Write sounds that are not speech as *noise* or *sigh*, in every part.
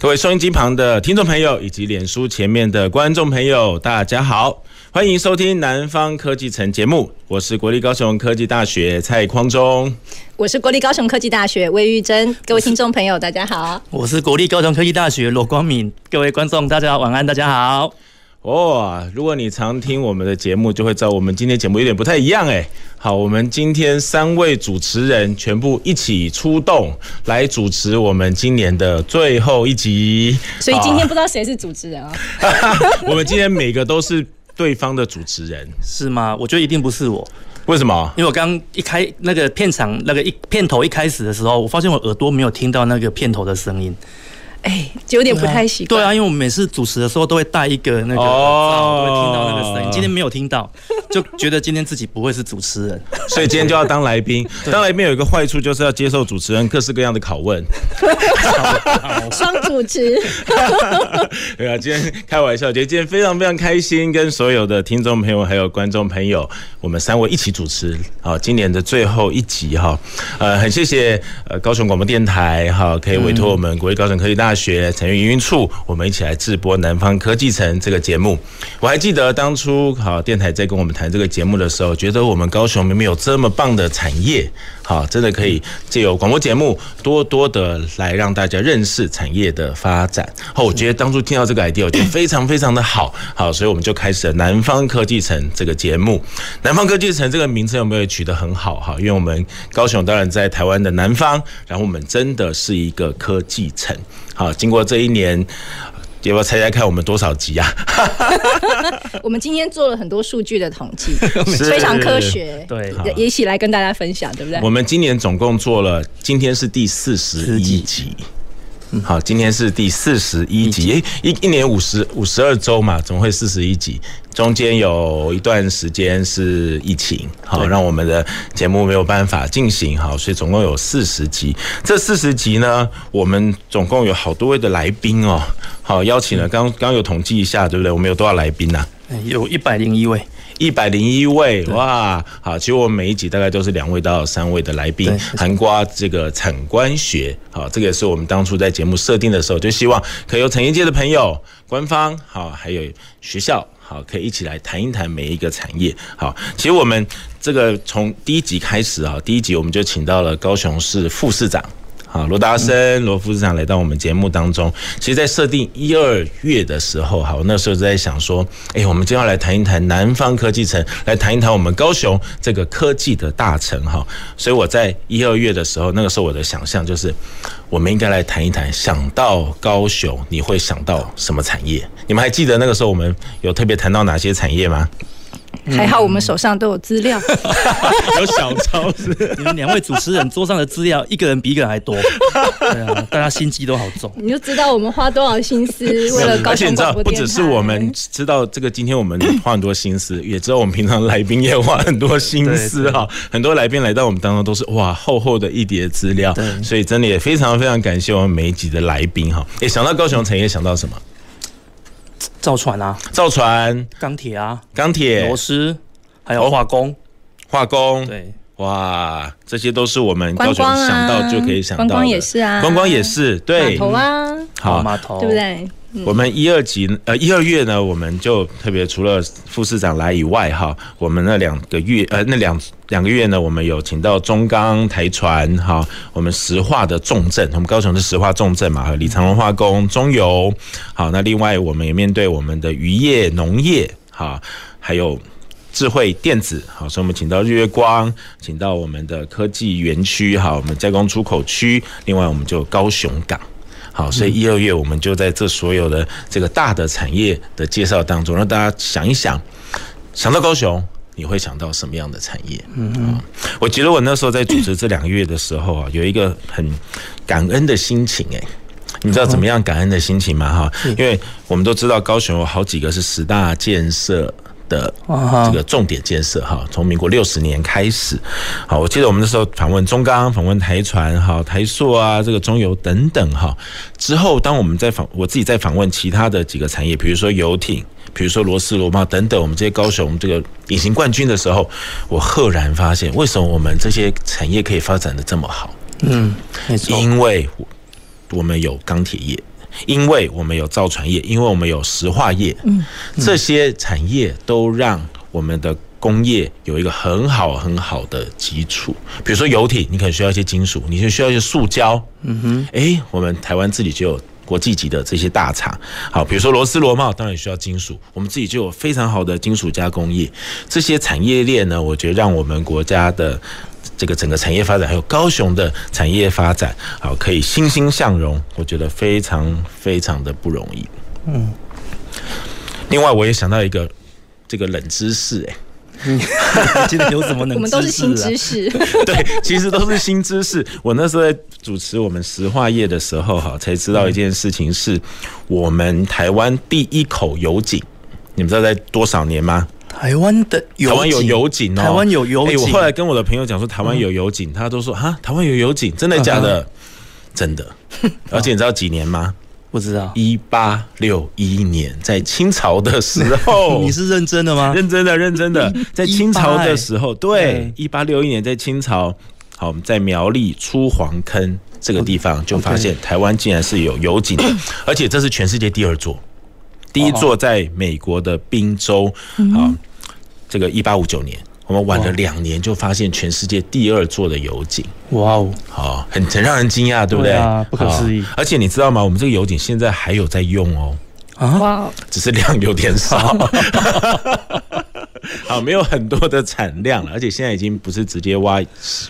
各位收音机旁的听众朋友，以及脸书前面的观众朋友，大家好，欢迎收听《南方科技城》节目，我是国立高雄科技大学蔡匡忠，我是国立高雄科技大学魏玉珍，各位听众朋友，大家好，我是国立高雄科技大学罗光敏，各位观众大家晚安，大家好。哦，如果你常听我们的节目，就会知道我们今天节目有点不太一样哎。好，我们今天三位主持人全部一起出动来主持我们今年的最后一集，所以今天不知道谁是主持人啊？*laughs* 我们今天每个都是对方的主持人，是吗？我觉得一定不是我，为什么？因为我刚一开那个片场那个一片头一开始的时候，我发现我耳朵没有听到那个片头的声音。哎，就有点不太习惯。对啊，因为我们每次主持的时候都会带一个那个，哦，都会听到那个声音。今天没有听到，*laughs* 就觉得今天自己不会是主持人，所以今天就要当来宾。*laughs* 当来宾有一个坏处，就是要接受主持人各式各样的拷问。*laughs* 双主持。对啊，今天开玩笑，觉得今天非常非常开心，跟所有的听众朋友还有观众朋友，我们三位一起主持好，今年的最后一集哈。呃，很谢谢呃高雄广播电台哈，可以委托我们国立高雄科技大。大学产业营运处，我们一起来直播《南方科技城》这个节目。我还记得当初好电台在跟我们谈这个节目的时候，觉得我们高雄明明有这么棒的产业，好，真的可以借由广播节目多多的来让大家认识产业的发展。好，我觉得当初听到这个 *coughs* idea，我觉得非常非常的好，好，所以我们就开始了《南方科技城》这个节目。《南方科技城》这个名称有没有取得很好？哈，因为我们高雄当然在台湾的南方，然后我们真的是一个科技城。好，经过这一年，要不要猜猜看我们多少集啊？*laughs* 我们今天做了很多数据的统计，*laughs* 非常科学，对，也一起来跟大家分享，对不对？我们今年总共做了，今天是第四十一集。好，今天是第四十一集，一一年五十五十二周嘛，怎么会四十一集。中间有一段时间是疫情，好，让我们的节目没有办法进行，好，所以总共有四十集。这四十集呢，我们总共有好多位的来宾哦，好，邀请了，刚刚有统计一下，对不对？我们有多少来宾呢？有一百零一位。一百零一位哇，好，其实我们每一集大概都是两位到三位的来宾，含瓜这个产官学，好，这个也是我们当初在节目设定的时候就希望可以有产业界的朋友、官方好，还有学校好，可以一起来谈一谈每一个产业好。其实我们这个从第一集开始啊，第一集我们就请到了高雄市副市长。好，罗达生罗副市长来到我们节目当中。其实，在设定一二月的时候，哈，我那时候就在想说，哎，我们今天要来谈一谈南方科技城，来谈一谈我们高雄这个科技的大城，哈。所以我在一二月的时候，那个时候我的想象就是，我们应该来谈一谈，想到高雄，你会想到什么产业？你们还记得那个时候我们有特别谈到哪些产业吗？还好我们手上都有资料，*laughs* 有小抄是。你们两位主持人桌上的资料，一个人比一个人还多。对啊，大家心机都好重。你就知道我们花多少心思为了高雄广播电台。而且你知道，不只是我们知道这个，今天我们花很多心思，也知道我们平常来宾也花很多心思哈。很多来宾来到我们当中都是哇厚厚的一叠资料，所以真的也非常非常感谢我们每一集的来宾哈。也想到高雄产业，想到什么？造船啊，造船，钢铁啊，钢铁，螺丝，还有化工，化工，对，哇，这些都是我们高雄想到就可以想到的，观光也是啊，观光也是，对，码头啊，好。码头，对不对？我们一二级呃一二月呢，我们就特别除了副市长来以外哈，我们那两个月呃那两两个月呢，我们有请到中钢、台船哈，我们石化的重镇，我们高雄是石化重镇嘛，和李长荣化工、中油，好，那另外我们也面对我们的渔业、农业哈，还有智慧电子，好，所以我们请到日月光，请到我们的科技园区哈，我们加工出口区，另外我们就高雄港。好，所以一二月我们就在这所有的这个大的产业的介绍当中，让大家想一想，想到高雄，你会想到什么样的产业？嗯嗯，我觉得我那时候在主持这两个月的时候啊，有一个很感恩的心情，哎，你知道怎么样感恩的心情吗？哈，因为我们都知道高雄有好几个是十大建设的这个重点建设哈，从民国六十年开始，好，我记得我们那时候访问中钢、访问台船、哈台塑啊，这个中油等等哈。之后，当我们在访我自己在访问其他的几个产业，比如说游艇，比如说螺丝螺帽等等，我们这些高雄这个隐形冠军的时候，我赫然发现，为什么我们这些产业可以发展的这么好？嗯，因为我们有钢铁业。因为我们有造船业，因为我们有石化业，嗯，这些产业都让我们的工业有一个很好很好的基础。比如说游艇，你可能需要一些金属，你就需要一些塑胶，嗯哼，诶，我们台湾自己就有国际级的这些大厂。好，比如说螺丝螺帽，当然也需要金属，我们自己就有非常好的金属加工业。这些产业链呢，我觉得让我们国家的。这个整个产业发展，还有高雄的产业发展，好，可以欣欣向荣，我觉得非常非常的不容易。嗯。另外，我也想到一个这个冷知识，哎，*laughs* 今天有什么冷知识？我们都是新知识。*laughs* 对，其实都是新知识。我那时候在主持我们石化业的时候，哈，才知道一件事情，是我们台湾第一口油井。你们知道在多少年吗？台湾的台湾有油井哦，台湾有油井。我后来跟我的朋友讲说，台湾有油井，他都说啊，台湾有油井，真的假的？真的。而且你知道几年吗？*laughs* 不知道。一八六一年，在清朝的时候。*laughs* 你是认真的吗？认真的，认真的。在清朝的时候，对，一八六一年在清朝，好，我们在苗栗出黄坑这个地方就发现台湾竟然是有油井，*coughs* 而且这是全世界第二座。第一座在美国的宾州，啊，这个一八五九年，我们晚了两年就发现全世界第二座的油井。哇哦，好，很很让人惊讶，对不对？不可思议。而且你知道吗？我们这个油井现在还有在用哦。啊，只是量有点少。*laughs* 好，没有很多的产量了，而且现在已经不是直接挖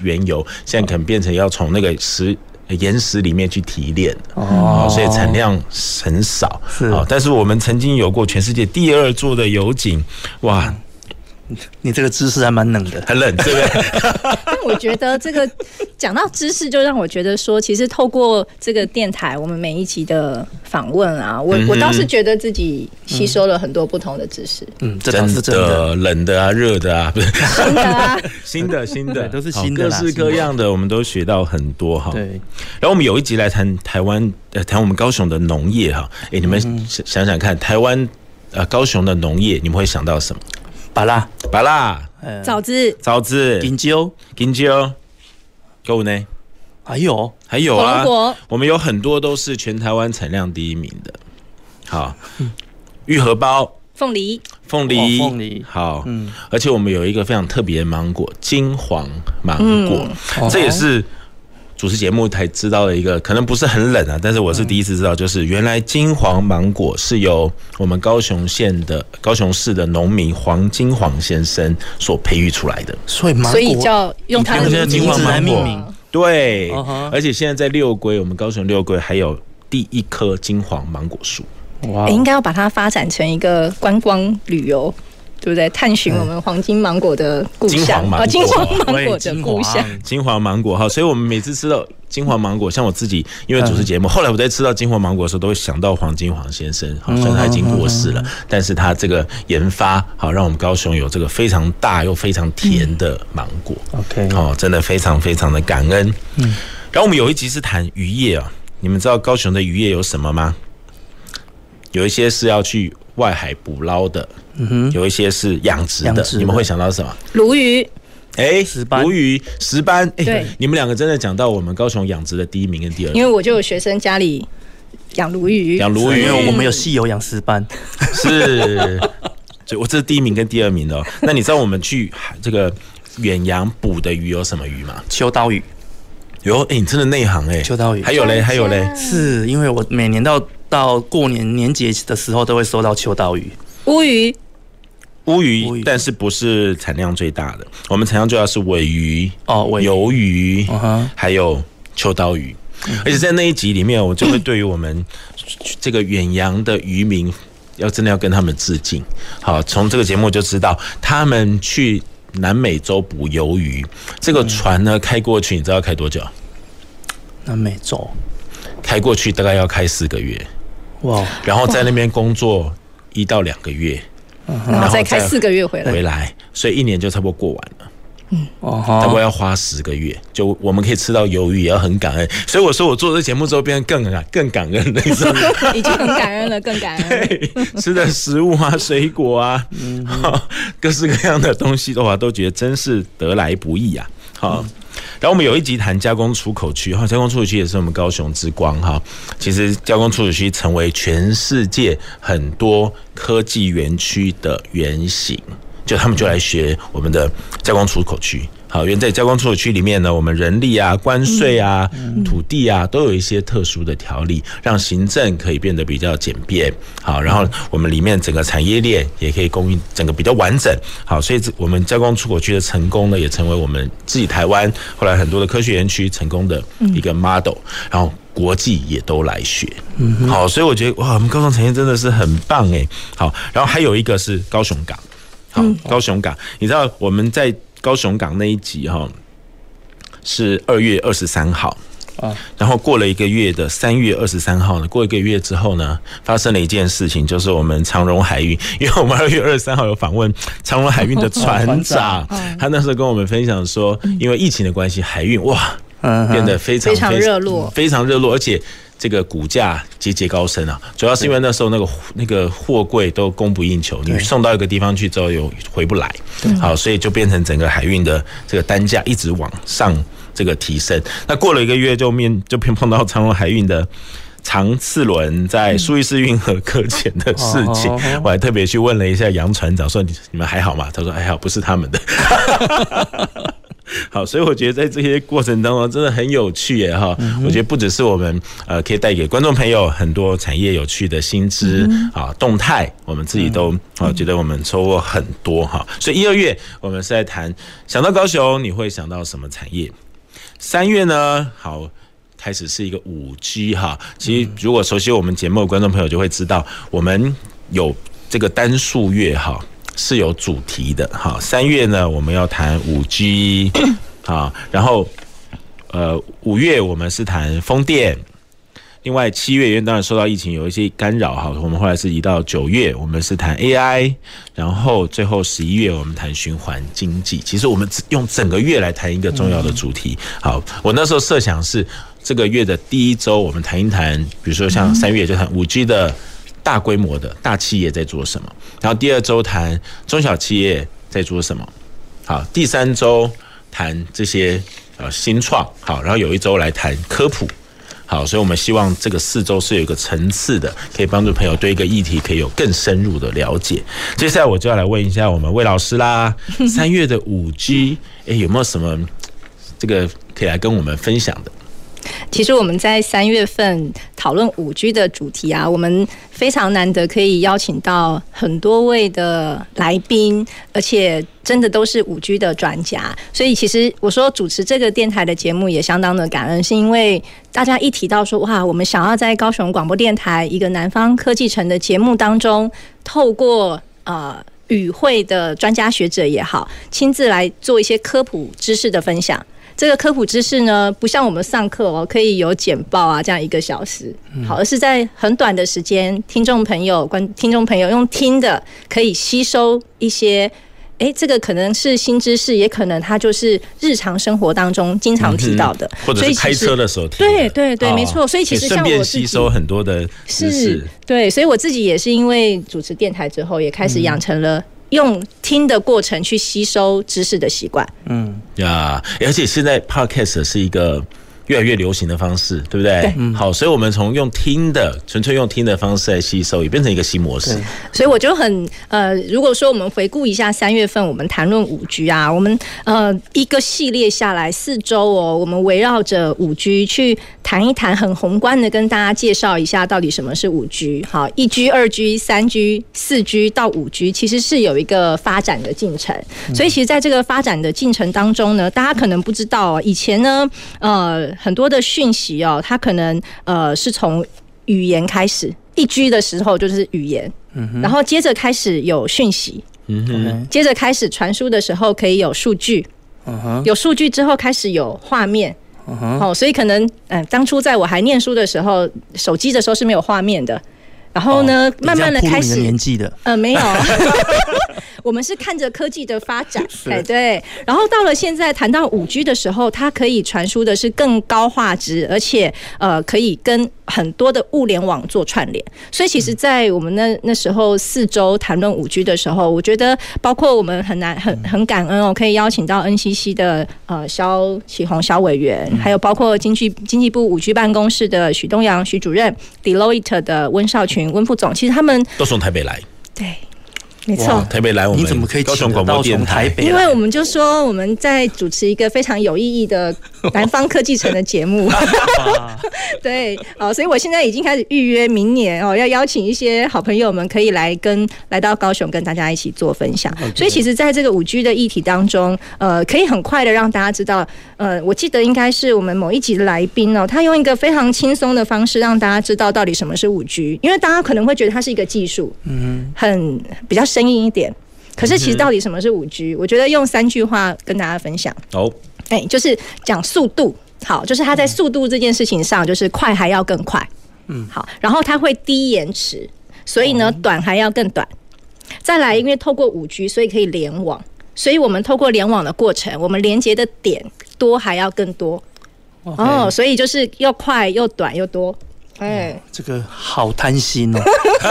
原油，现在可能变成要从那个石。岩石里面去提炼哦，所以产量很少。是，但是我们曾经有过全世界第二座的油井，哇！*laughs* 你这个知识还蛮冷的，很冷，对不对？*laughs* 但我觉得这个讲到知识，就让我觉得说，其实透过这个电台，我们每一集的访问啊，我我倒是觉得自己吸收了很多不同的知识。嗯，真的，冷的啊，热的啊，不是新的啊，新的新的都是新的，各式各样的，我们都学到很多哈。对。然后我们有一集来谈台湾，呃，谈我们高雄的农业哈。哎，你们想想看，台湾呃高雄的农业，你们会想到什么？芭乐，芭乐，枣子，枣子，金蕉，金蕉，够呢？还有，还有啊！我们有很多都是全台湾产量第一名的。好，玉荷包，凤梨，凤梨，凤梨，好，嗯，而且我们有一个非常特别的芒果，金黄芒果，这也是。主持节目才知道的一个，可能不是很冷啊，但是我是第一次知道，就是原来金黄芒果是由我们高雄县的高雄市的农民黄金黄先生所培育出来的，所以芒果，所以叫用它的金黄芒果，对，而且现在在六龟，我们高雄六龟还有第一棵金黄芒果树，哇，应该要把它发展成一个观光旅游。对不对？探寻我们黄金芒果的故乡啊，金黄芒果的故乡，金黄芒果哈。所以我们每次吃到金黄芒果，像我自己，因为主持节目，后来我在吃到金黄芒果的时候，都会想到黄金黄先生。好，虽然他已经过世了，但是他这个研发好，让我们高雄有这个非常大又非常甜的芒果。OK，好，真的非常非常的感恩。嗯，然后我们有一集是谈渔业啊，你们知道高雄的渔业有什么吗？有一些是要去外海捕捞的。嗯哼，有一些是养殖的，你们会想到什么？鲈鱼，哎，鲈鱼、石斑，哎，对，你们两个真的讲到我们高雄养殖的第一名跟第二名，因为我就有学生家里养鲈鱼，养鲈鱼，因为我们有戏友养石斑，是，所以我这是第一名跟第二名哦。那你知道我们去这个远洋捕的鱼有什么鱼吗？秋刀鱼，有，哎，你真的内行哎，秋刀鱼，还有嘞，还有嘞，是因为我每年到到过年年节的时候都会收到秋刀鱼，乌鱼。乌鱼，但是不是产量最大的？我们产量最大是尾鱼哦，尾鱿鱼，还有秋刀鱼。而且在那一集里面，我就会对于我们这个远洋的渔民，要真的要跟他们致敬。好，从这个节目就知道，他们去南美洲捕鱿鱼，这个船呢开过去，你知道要开多久？南美洲。开过去大概要开四个月，哇！然后在那边工作一到两个月，然后再开四个月回来，回来，所以一年就差不多过完了。嗯，哦，差不多要花十个月，就我们可以吃到鱿鱼，也要很感恩。所以我说，我做这节目之后变得更感更感恩了，*laughs* 已经很感恩了，更感恩。*laughs* 对，吃的食物啊，水果啊，嗯，*laughs* 各式各样的东西的话，都觉得真是得来不易啊。好，然后我们有一集谈加工出口区哈，加工出口区也是我们高雄之光哈。其实加工出口区成为全世界很多科技园区的原型。就他们就来学我们的加工出口区，好，因为在加工出口区里面呢，我们人力啊、关税啊、土地啊，都有一些特殊的条例，让行政可以变得比较简便，好，然后我们里面整个产业链也可以供应整个比较完整，好，所以我们加工出口区的成功呢，也成为我们自己台湾后来很多的科学园区成功的一个 model，然后国际也都来学，好，所以我觉得哇，我们高雄产业真的是很棒诶，好，然后还有一个是高雄港。好，高雄港，你知道我们在高雄港那一集哈，是二月二十三号。啊，然后过了一个月的三月二十三号呢，过一个月之后呢，发生了一件事情，就是我们长荣海运，*laughs* 因为我们二月二十三号有访问长荣海运的船长，*laughs* 他那时候跟我们分享说，因为疫情的关系，海运哇变得非常非常热络，非常热络，而且。这个股价节节高升啊，主要是因为那时候那个那个货柜都供不应求，你送到一个地方去之后又回不来，好，所以就变成整个海运的这个单价一直往上这个提升。那过了一个月就面就碰碰到长荣海运的长次轮在苏伊士运河搁浅的事情，我还特别去问了一下杨船长，说你你们还好吗？他说还好，不是他们的。*laughs* *laughs* 好，所以我觉得在这些过程当中真的很有趣耶哈。我觉得不只是我们呃可以带给观众朋友很多产业有趣的新知啊动态，我们自己都啊觉得我们收获很多哈。所以一二月我们是在谈想到高雄你会想到什么产业？三月呢，好开始是一个五 G 哈。其实如果熟悉我们节目的观众朋友就会知道，我们有这个单数月哈。是有主题的哈，三月呢，我们要谈五 G *coughs* 啊，然后呃五月我们是谈风电，另外七月因为当然受到疫情有一些干扰哈，我们后来是移到九月，我们是谈 AI，然后最后十一月我们谈循环经济。其实我们用整个月来谈一个重要的主题。好，我那时候设想是这个月的第一周我们谈一谈，比如说像三月就谈五 G 的。大规模的大企业在做什么？然后第二周谈中小企业在做什么？好，第三周谈这些呃新创。好，然后有一周来谈科普。好，所以我们希望这个四周是有一个层次的，可以帮助朋友对一个议题可以有更深入的了解。接下来我就要来问一下我们魏老师啦，*laughs* 三月的五 G，哎，有没有什么这个可以来跟我们分享的？其实我们在三月份讨论五 G 的主题啊，我们非常难得可以邀请到很多位的来宾，而且真的都是五 G 的专家。所以其实我说主持这个电台的节目也相当的感恩，是因为大家一提到说哇，我们想要在高雄广播电台一个南方科技城的节目当中，透过呃与会的专家学者也好，亲自来做一些科普知识的分享。这个科普知识呢，不像我们上课哦，可以有简报啊，这样一个小时，好，而是在很短的时间，听众朋友、观听众朋友用听的，可以吸收一些，哎，这个可能是新知识，也可能它就是日常生活当中经常提到的，嗯、或者是开车的时候听。对对对，没错。所以其实像我吸收很多的知识，对，所以我自己也是因为主持电台之后，也开始养成了。用听的过程去吸收知识的习惯，嗯呀，而且现在 Podcast 是一个。越来越流行的方式，对不对？对，好，所以我们从用听的，纯粹用听的方式来吸收，也变成一个新模式。所以我就很呃，如果说我们回顾一下三月份我们谈论五 G 啊，我们呃一个系列下来四周哦，我们围绕着五 G 去谈一谈，很宏观的跟大家介绍一下到底什么是五 G。好，一 G、二 G、三 G、四 G 到五 G，其实是有一个发展的进程。所以其实在这个发展的进程当中呢，大家可能不知道，以前呢，呃。很多的讯息哦，它可能呃是从语言开始，一居的时候就是语言，嗯哼，然后接着开始有讯息，嗯哼，接着开始传输的时候可以有数据，嗯哼，有数据之后开始有画面，哦，所以可能嗯，当初在我还念书的时候，手机的时候是没有画面的。然后呢，哦、慢慢的开始年纪的，呃，没有，*laughs* 我们是看着科技的发展，*laughs* 哎，对。然后到了现在谈到五 G 的时候，它可以传输的是更高画质，而且呃，可以跟很多的物联网做串联。所以其实，在我们那那时候四周谈论五 G 的时候，我觉得包括我们很难很很感恩哦，可以邀请到 NCC 的呃萧启宏萧委员，还有包括经济经济部五 G 办公室的许东阳许主任，Deloitte 的温少群。温副总，其实他们都从台北来，对。没错，台北来我们，你怎么可以高雄广播电台？因为我们就说我们在主持一个非常有意义的 *laughs* 南方科技城的节目，*laughs* *laughs* 对，哦，所以我现在已经开始预约明年哦，要邀请一些好朋友们可以来跟来到高雄跟大家一起做分享。Okay. 所以其实在这个五 G 的议题当中，呃，可以很快的让大家知道，呃，我记得应该是我们某一集的来宾哦，他用一个非常轻松的方式让大家知道到底什么是五 G，因为大家可能会觉得它是一个技术，嗯，很比较深。声音一点，可是其实到底什么是五 G？我觉得用三句话跟大家分享。哦，哎，就是讲速度，好，就是它在速度这件事情上，就是快还要更快，嗯，好，然后它会低延迟，所以呢，短还要更短。再来，因为透过五 G，所以可以联网，所以我们透过联网的过程，我们连接的点多还要更多。哦，所以就是又快又短又多。哎、哦，这个好贪心哦，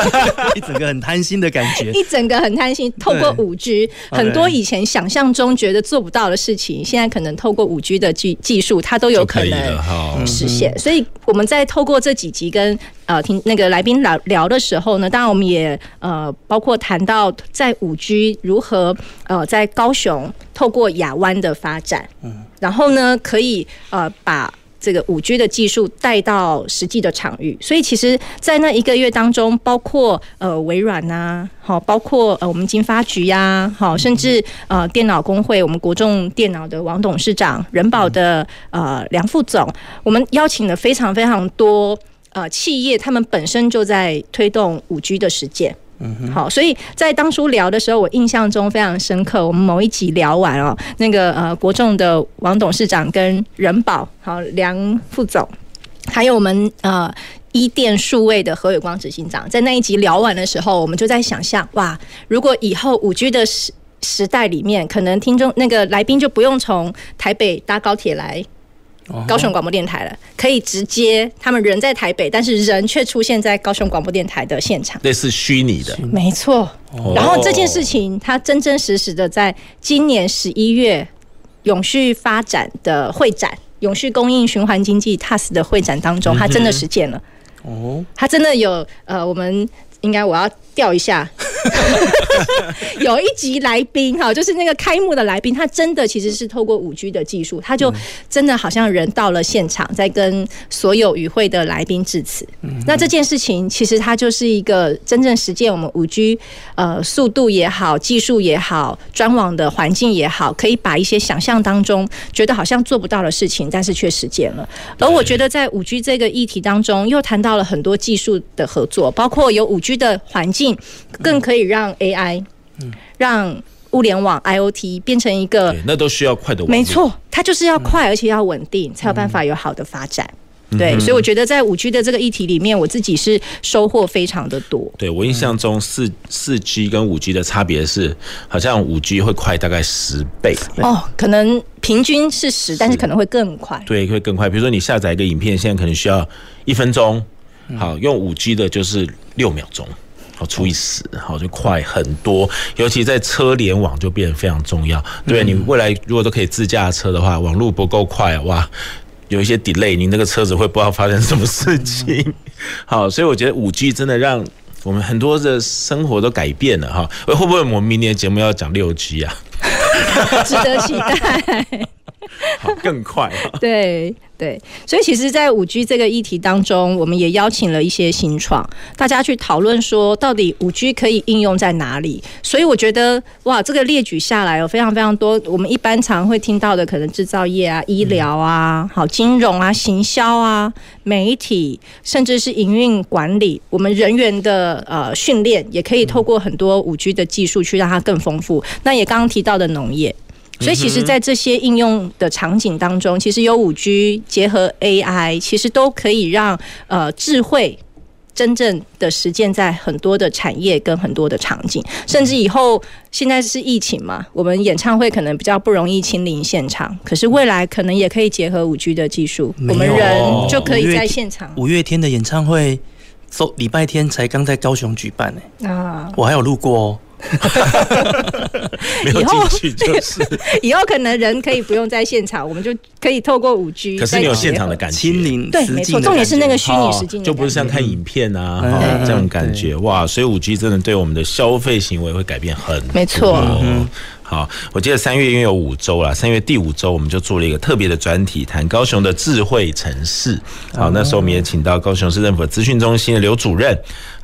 *laughs* 一整个很贪心的感觉，一整个很贪心。透过五 G，很多以前想象中觉得做不到的事情，现在可能透过五 G 的技技术，它都有可能实现。所以我们在透过这几集跟呃听那个来宾聊聊的时候呢，当然我们也呃包括谈到在五 G 如何呃在高雄透过亚湾的发展，嗯，然后呢可以呃把。这个五 G 的技术带到实际的场域，所以其实，在那一个月当中，包括呃微软呐，好，包括呃我们经发局呀，好，甚至呃电脑公会，我们国众电脑的王董事长，人保的呃梁副总，我们邀请了非常非常多呃企业，他们本身就在推动五 G 的实践。嗯，好，所以在当初聊的时候，我印象中非常深刻。我们某一集聊完哦，那个呃国众的王董事长跟仁宝，好梁副总，还有我们呃伊电数位的何伟光执行长，在那一集聊完的时候，我们就在想象，哇，如果以后五 G 的时时代里面，可能听众那个来宾就不用从台北搭高铁来。高雄广播电台了，可以直接他们人在台北，但是人却出现在高雄广播电台的现场，类似虚拟的，没错。然后这件事情，它真真实实的在今年十一月永续发展的会展、永续供应循环经济 TAS 的会展当中，它真的实践了。哦，它真的有呃，我们应该我要调一下。*laughs* 有一集来宾哈，就是那个开幕的来宾，他真的其实是透过五 G 的技术，他就真的好像人到了现场，在跟所有与会的来宾致辞。那这件事情其实它就是一个真正实践我们五 G 呃速度也好，技术也好，专网的环境也好，可以把一些想象当中觉得好像做不到的事情，但是却实践了。而我觉得在五 G 这个议题当中，又谈到了很多技术的合作，包括有五 G 的环境更。可以让 AI，嗯，让物联网 IoT 变成一个，那都需要快的，没错，它就是要快，而且要稳定，才有办法有好的发展。对，所以我觉得在五 G 的这个议题里面，我自己是收获非常的多。对，我印象中四四 G 跟五 G 的差别是，好像五 G 会快大概十倍。哦，可能平均是十，但是可能会更快。对，会更快。比如说你下载一个影片，现在可能需要一分钟，好，用五 G 的就是六秒钟。好，除以十，好就快很多。尤其在车联网就变得非常重要。对，你未来如果都可以自驾车的话，网络不够快，哇，有一些 delay，你那个车子会不知道发生什么事情。*laughs* 好，所以我觉得五 G 真的让我们很多的生活都改变了哈。会不会我们明年节目要讲六 G 啊？*laughs* *laughs* 值得期待。好，更快。*laughs* 对。对，所以其实，在五 G 这个议题当中，我们也邀请了一些新创，大家去讨论说，到底五 G 可以应用在哪里？所以我觉得，哇，这个列举下来有非常非常多，我们一般常会听到的，可能制造业啊、医疗啊、好金融啊、行销啊、媒体，甚至是营运管理，我们人员的呃训练，也可以透过很多五 G 的技术去让它更丰富。那也刚刚提到的农业。所以其实，在这些应用的场景当中，其实有五 G 结合 AI，其实都可以让呃智慧。真正的实践在很多的产业跟很多的场景，甚至以后现在是疫情嘛，我们演唱会可能比较不容易亲临现场，可是未来可能也可以结合五 G 的技术，我们人就可以在现场。五月天的演唱会，周礼拜天才刚在高雄举办呢，啊，我还有路过哦。*laughs* 没有进去 *laughs* 就是以，以后可能人可以不用在现场，我们就可以透过五 G。可是你有现场的感觉，亲临对，没错，重点是那个虚拟实境，就不是像看影片啊、嗯哦、这种感觉哇！所以五 G 真的对我们的消费行为会改变很多。没错。嗯好，我记得三月因为有五周了，三月第五周我们就做了一个特别的专题，谈高雄的智慧城市。好，那时候我们也请到高雄市政府资讯中心的刘主任，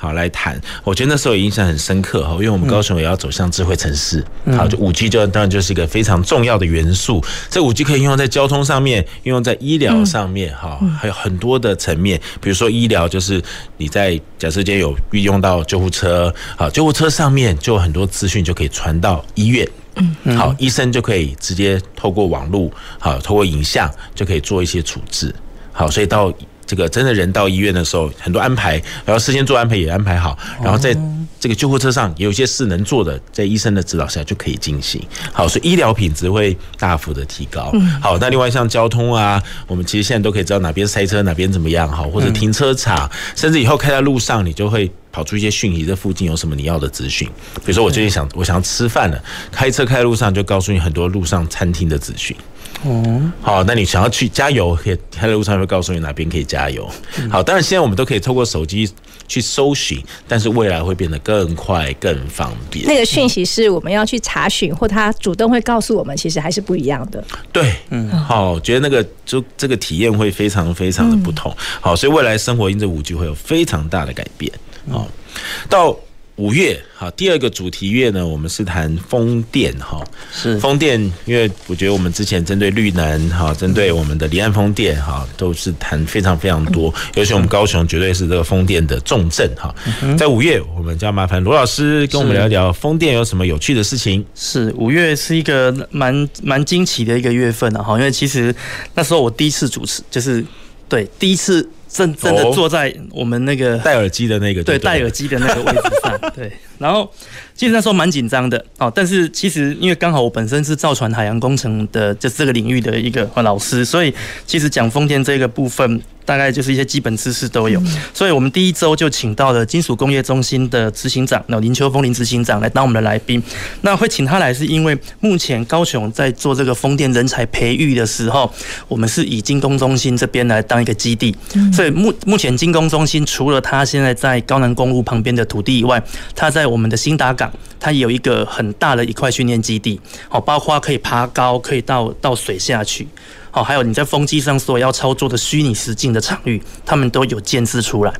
好来谈。我觉得那时候印象很深刻哈，因为我们高雄也要走向智慧城市，好，就五 G 就当然就是一个非常重要的元素。这五 G 可以应用在交通上面，应用在医疗上面，哈，还有很多的层面。比如说医疗，就是你在假设间有运用到救护车，好，救护车上面就有很多资讯就可以传到医院。嗯，好，医生就可以直接透过网络，好，透过影像就可以做一些处置。好，所以到这个真的人到医院的时候，很多安排，然后事先做安排也安排好，然后在这个救护车上有些事能做的，在医生的指导下就可以进行。好，所以医疗品质会大幅的提高。好，那另外像交通啊，我们其实现在都可以知道哪边塞车，哪边怎么样，好，或者停车场，甚至以后开在路上，你就会。跑出一些讯息，这附近有什么你要的资讯？比如说，我最近想，我想要吃饭了，开车开在路上就告诉你很多路上餐厅的资讯。哦，好，那你想要去加油，可以开在路上会告诉你哪边可以加油。好，当然现在我们都可以透过手机去搜寻，但是未来会变得更快、更方便。那个讯息是我们要去查询，或他主动会告诉我们，其实还是不一样的。对，嗯，好，觉得那个就这个体验会非常非常的不同。好，所以未来生活因这五 G 会有非常大的改变。好，到五月，好，第二个主题月呢，我们是谈风电，哈，是风电，因为我觉得我们之前针对绿能，哈，针对我们的离岸风电，哈，都是谈非常非常多，尤其我们高雄绝对是这个风电的重镇，哈。在五月，我们就要麻烦罗老师跟我们聊一聊风电有什么有趣的事情。是五月是一个蛮蛮惊奇的一个月份啊，哈，因为其实那时候我第一次主持，就是对第一次。真真的坐在我们那个戴耳机的那个对？戴耳机的那个位置上，对，然后其实那时候蛮紧张的哦，但是其实因为刚好我本身是造船海洋工程的，就是这个领域的一个老师，所以其实讲风电这个部分。大概就是一些基本知识都有，所以我们第一周就请到了金属工业中心的执行长，那林秋峰林执行长来当我们的来宾。那会请他来是因为目前高雄在做这个风电人才培育的时候，我们是以金工中心这边来当一个基地，所以目目前金工中心除了他现在在高南公路旁边的土地以外，他在我们的新达港，它有一个很大的一块训练基地，好，包括可以爬高，可以到到水下去。哦，还有你在风机上所要操作的虚拟实境的场域，他们都有建制出来。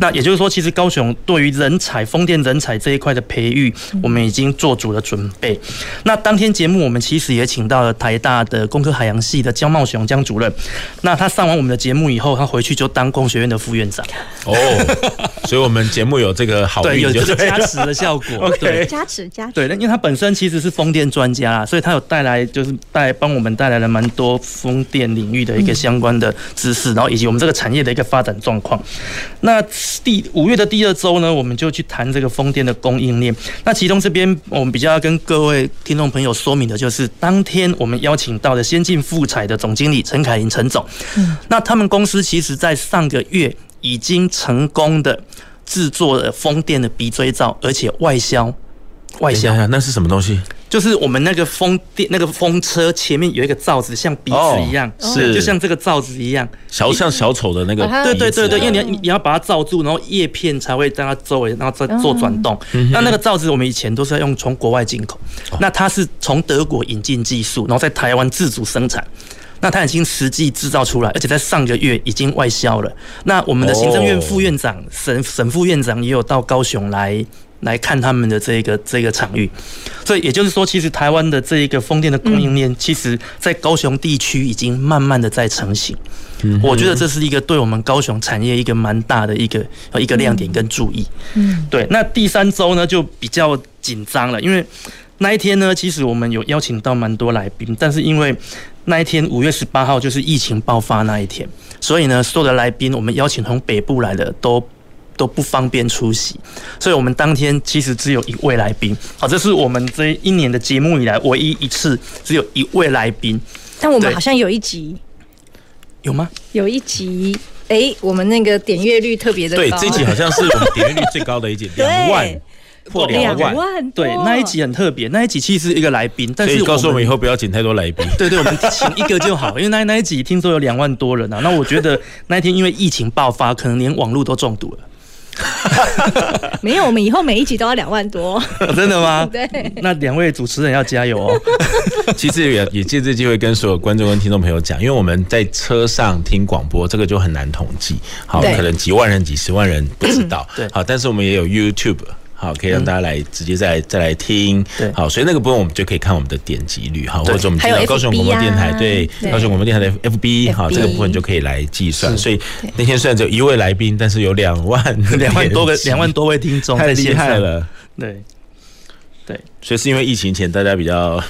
那也就是说，其实高雄对于人才、风电人才这一块的培育，我们已经做足了准备。那当天节目，我们其实也请到了台大的工科海洋系的江茂雄江主任。那他上完我们的节目以后，他回去就当工学院的副院长。哦，所以我们节目有这个好运，对，有这个加持的效果。*laughs* 对，加持加持。对，因为他本身其实是风电专家，所以他有带来，就是带帮我们带来了蛮多风。电领域的一个相关的知识，然后以及我们这个产业的一个发展状况。那第五月的第二周呢，我们就去谈这个风电的供应链。那其中这边我们比较要跟各位听众朋友说明的就是，当天我们邀请到的先进富彩的总经理陈凯琳陈总。那他们公司其实在上个月已经成功的制作了风电的鼻锥罩，而且外销。外销，那是什么东西？就是我们那个风电那个风车前面有一个罩子，像鼻子一样，是就像这个罩子一样，小像小丑的那个。对对对对，因为你要你要把它罩住，然后叶片才会在它周围，然后再做转动。那那个罩子我们以前都是要用从国外进口，那它是从德国引进技术，然后在台湾自主生产。那它已经实际制造出来，而且在上个月已经外销了。那我们的行政院副院长、沈沈副院长也有到高雄来。来看他们的这个这个场域，所以也就是说，其实台湾的这一个风电的供应链，其实在高雄地区已经慢慢的在成型。我觉得这是一个对我们高雄产业一个蛮大的一个一个亮点跟注意。嗯，对。那第三周呢就比较紧张了，因为那一天呢，其实我们有邀请到蛮多来宾，但是因为那一天五月十八号就是疫情爆发那一天，所以呢，所有的来宾我们邀请从北部来的都都不方便出席，所以我们当天其实只有一位来宾。好，这是我们这一年的节目以来唯一一次只有一位来宾。但我们好像有一集，有吗？有一集，哎、欸，我们那个点阅率特别的高。对，这一集好像是我们点阅率最高的一集，*laughs* 两万。破两万，万对，那一集很特别，那一集其实是一个来宾，但是告诉我们以后不要请太多来宾。*laughs* 对，对对，我们请一个就好，因为那那一集听说有两万多人啊。那我觉得那一天因为疫情爆发，可能连网络都中毒了。*laughs* 没有，我们以后每一集都要两万多。*laughs* 真的吗？*laughs* 对，那两位主持人要加油哦。其实也也借这机会跟所有观众跟听众朋友讲，因为我们在车上听广播，这个就很难统计。好，可能几万人、几十万人不知道。对，好，但是我们也有 YouTube。好，可以让大家来直接再再来听。对，好，所以那个部分我们就可以看我们的点击率，好，或者我们听到高雄广播电台，对，高雄广播电台的 FB，好，这个部分就可以来计算。所以那天虽然只有一位来宾，但是有两万 *laughs* 两万多个两万多位听众，太厉害了。对，对，所以是因为疫情前大家比较。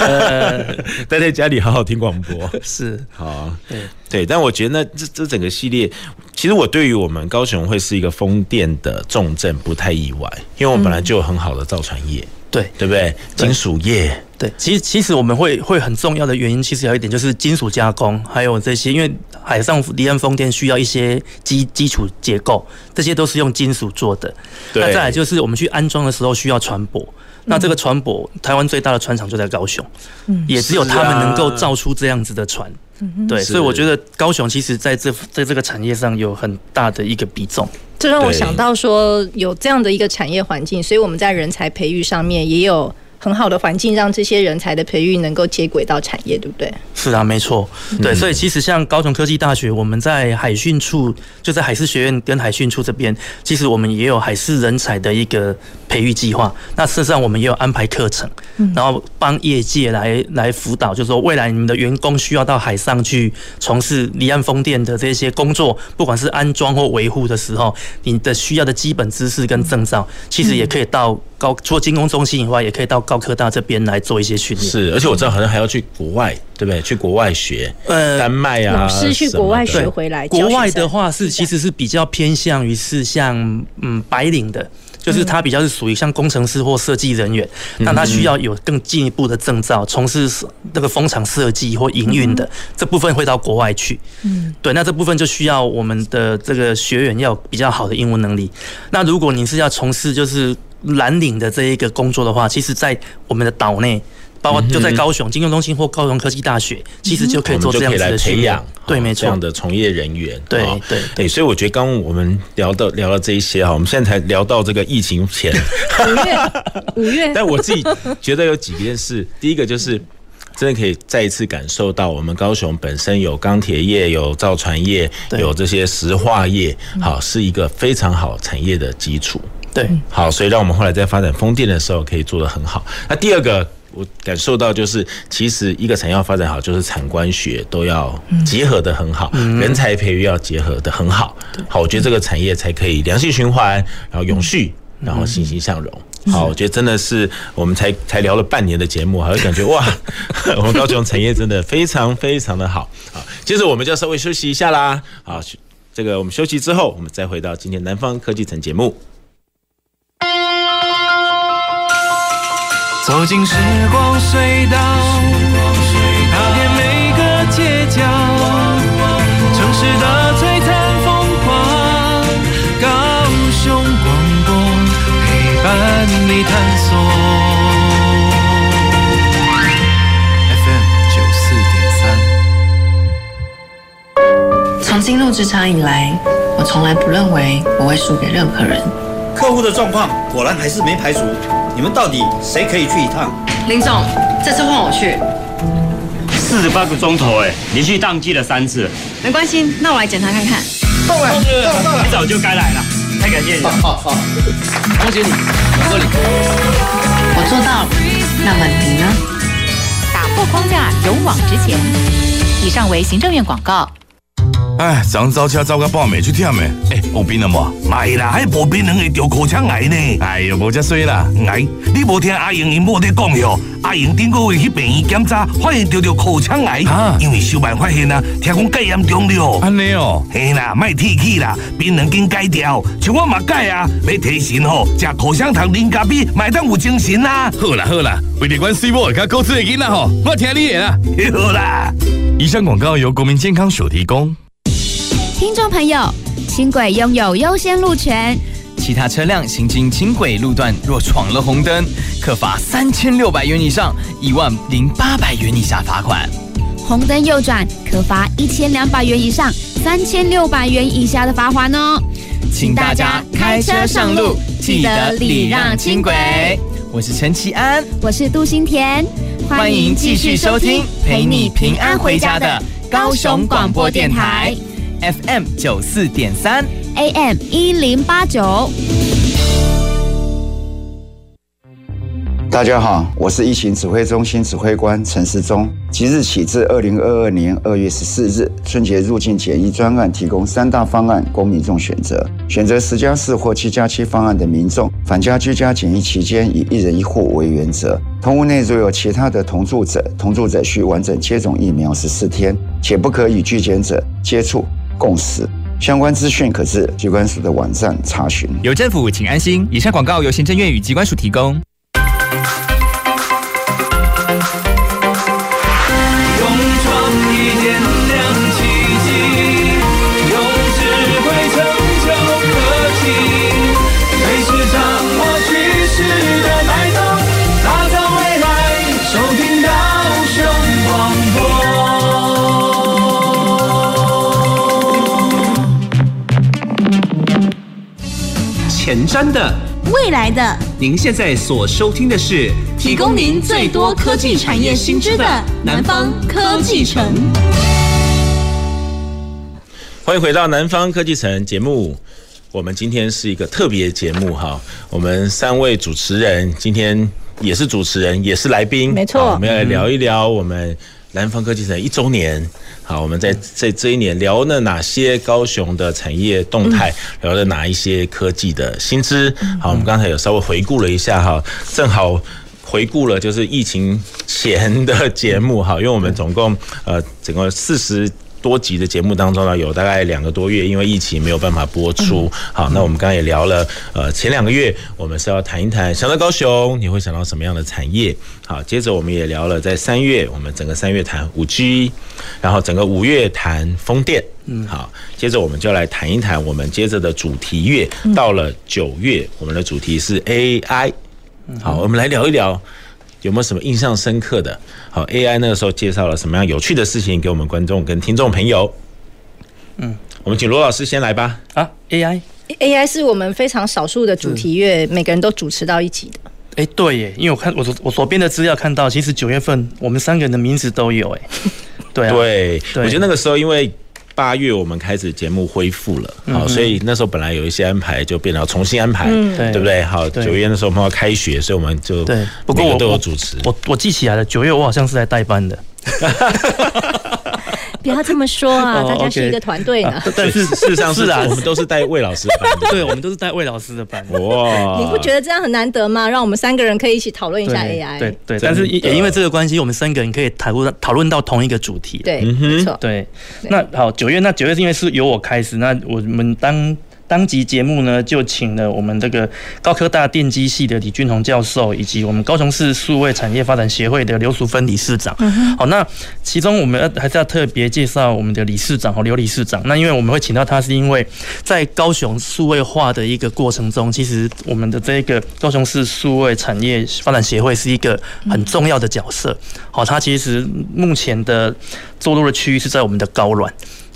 呃，*laughs* 待在家里好好听广播。*laughs* 是。好，对。对，但我觉得那这这整个系列，其实我对于我们高雄会是一个风电的重镇不太意外，因为我们本来就有很好的造船业，对。对不对？金属业，对，其实其实我们会会很重要的原因，其实有一点就是金属加工，还有这些，因为海上离岸风电需要一些基基础结构，这些都是用金属做的。那再来就是我们去安装的时候需要船舶。那这个船舶，台湾最大的船厂就在高雄，嗯，也只有他们能够造出这样子的船，嗯，对，所以我觉得高雄其实在这在这个产业上有很大的一个比重。这让我想到说，有这样的一个产业环境，所以我们在人才培育上面也有。很好的环境，让这些人才的培育能够接轨到产业，对不对？是啊，没错。对，所以其实像高雄科技大学，我们在海训处，就在海事学院跟海训处这边，其实我们也有海事人才的一个培育计划。那事实上，我们也有安排课程，然后帮业界来来辅导，就是说未来你们的员工需要到海上去从事离岸风电的这些工作，不管是安装或维护的时候，你的需要的基本知识跟证照，其实也可以到。高除了精工中心以外，也可以到高科大这边来做一些训练。是，而且我知道好像还要去国外，对不对？去国外学，呃，丹麦啊，老师去国外学回来。国外的话是其实是比较偏向于是像嗯白领的，就是他比较是属于像工程师或设计人员，那他需要有更进一步的证照，从事那个风场设计或营运的这部分会到国外去。嗯，对，那这部分就需要我们的这个学员要有比较好的英文能力。那如果你是要从事就是。蓝领的这一个工作的话，其实，在我们的岛内，包括就在高雄金融中心或高雄科技大学，其实就可以做这样子的培养。对，没错，这样的从业人员。对对。对，所以我觉得刚刚我们聊到聊到这一些哈，我们现在才聊到这个疫情前。五月五月，*laughs* 但我自己觉得有几件事，第一个就是真的可以再一次感受到，我们高雄本身有钢铁业、有造船业、有这些石化业，好，是一个非常好产业的基础。对，好，所以让我们后来在发展风电的时候可以做得很好。那第二个，我感受到就是，其实一个产业要发展好，就是产官学都要结合的很好，人才培育要结合的很好。好，我觉得这个产业才可以良性循环，然后永续，然后欣欣向荣。好，我觉得真的是我们才才聊了半年的节目，还会感觉哇，*laughs* 我们高雄产业真的非常非常的好。好，接着我们就要稍微休息一下啦。好，这个我们休息之后，我们再回到今天南方科技城节目。走进时光隧道，踏遍每个街角，城市的璀璨风光。高雄广播陪伴你探索。FM 九四点三。从进入职场以来，我从来不认为我会输给任何人。客户的状况果然还是没排除。你们到底谁可以去一趟？林总，这次换我去。四十八个钟头，哎，连续宕机了三次。没关系，那我来检查看看。到了，到了，你早就该来了，太感谢你了。好，好，恭喜你，我这里。我做到了，那么你呢？打破框架，勇往直前。以上为行政院广告。哎，昨早车走到半暝去忝的，哎，有病了无？没啦，还无病人会得口腔癌呢。哎呦，无遮衰啦，癌，你无听阿英因某在讲哟？阿英顶个月去病院检查，发现得着口腔癌，啊，因为小办发现啊，听讲介严重了。安尼哦，嘿啦，卖提起啦，病人经戒掉，像我嘛戒啊，要提神吼，食口香糖啉咖啡，卖当有精神啊。好啦好啦，为了关水某甲高智的囡仔吼，我听你的啦。*laughs* 好啦，以上广告由国民健康署提供。听众朋友，轻轨拥有优先路权，其他车辆行经轻轨路段若闯了红灯，可罚三千六百元以上一万零八百元以下罚款；红灯右转可罚一千两百元以上三千六百元以下的罚款哦。请大家开车上路，记得礼让轻轨。我是陈其安，我是杜新田，欢迎继续收听陪你平安回家的高雄广播电台。FM 九四点三，AM 一零八九。大家好，我是疫情指挥中心指挥官陈世忠。即日起至二零二二年二月十四日，春节入境检疫专案提供三大方案供民众选择。选择十加四或七加七方案的民众，返家居家检疫期间以一人一户为原则。同屋内如有其他的同住者，同住者需完整接种疫苗十四天，且不可与拒检者接触。共识，相关资讯可至机关署的网站查询。有政府，请安心。以上广告由行政院与机关署提供。的，未来的，您现在所收听的是提供您最多科技产业新知的南方科技城。欢迎回到南方科技城节目，我们今天是一个特别节目哈，我们三位主持人今天也是主持人，也是来宾，没错，我们要来聊一聊我们南方科技城一周年。好，我们在在这一年聊了哪些高雄的产业动态，聊了哪一些科技的新知。好，我们刚才有稍微回顾了一下哈，正好回顾了就是疫情前的节目哈，因为我们总共呃整个四十。多集的节目当中呢，有大概两个多月，因为疫情没有办法播出。好，那我们刚刚也聊了，呃，前两个月我们是要谈一谈，想到高雄你会想到什么样的产业？好，接着我们也聊了，在三月我们整个三月谈五 G，然后整个五月谈风电。嗯，好，接着我们就来谈一谈我们接着的主题月，到了九月，我们的主题是 AI。好，我们来聊一聊。有没有什么印象深刻的？好，AI 那个时候介绍了什么样有趣的事情给我们观众跟听众朋友？嗯，我们请罗老师先来吧。啊，AI，AI 是我们非常少数的主题乐，每个人都主持到一起的。哎，对耶，因为我看我所我左边的资料看到，其实九月份我们三个人的名字都有哎。*laughs* 对啊，对，我觉得那个时候因为。八月我们开始节目恢复了，好，所以那时候本来有一些安排就变成要重新安排，对不对？好，九月那时候我们要开学，所以我们就对，不过我都有主持。我我记起来了，九月我好像是在代班的。*laughs* 不要这么说啊，大家是一个团队呢。但是事实上是啊，我们都是带魏老师的班。*laughs* 对，我们都是带魏老师的班。哇，你不觉得这样很难得吗？让我们三个人可以一起讨论一下 AI。对对，但是也因为这个关系，我们三个人可以讨论讨论到同一个主题。对，没错。对，那好，九月那九月是因为是由我开始，那我们当。当集节目呢，就请了我们这个高科大电机系的李俊宏教授，以及我们高雄市数位产业发展协会的刘淑芬理事长。好，那其中我们要还是要特别介绍我们的理事长和刘理事长。那因为我们会请到他，是因为在高雄数位化的一个过程中，其实我们的这个高雄市数位产业发展协会是一个很重要的角色。好，他其实目前的坐落的区域是在我们的高软。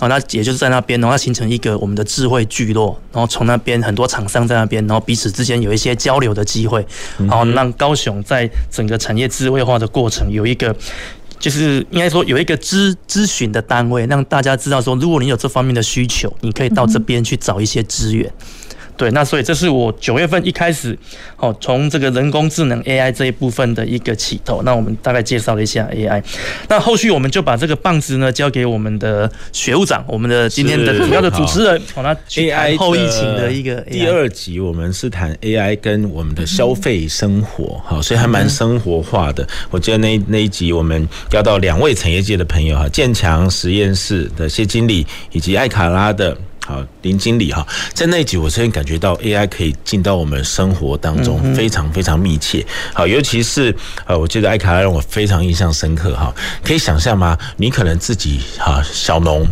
那也就是在那边，然后它形成一个我们的智慧聚落，然后从那边很多厂商在那边，然后彼此之间有一些交流的机会，然后让高雄在整个产业智慧化的过程有一个，就是应该说有一个咨咨询的单位，让大家知道说，如果你有这方面的需求，你可以到这边去找一些资源。对，那所以这是我九月份一开始，哦，从这个人工智能 AI 这一部分的一个起头。那我们大概介绍了一下 AI，那后续我们就把这个棒子呢交给我们的学务长，我们的今天的主要的主持人。好，那 AI 后疫情的一个第二集，我们是谈 AI 跟我们的消费生活，好，所以还蛮生活化的。我记得那那一集我们邀到两位产业界的朋友哈，建强实验室的谢经理以及艾卡拉的。好，林经理哈，在那一集我真的感觉到 AI 可以进到我们生活当中，非常非常密切。好，尤其是呃，我记得艾卡拉让我非常印象深刻哈。可以想象吗？你可能自己哈小农，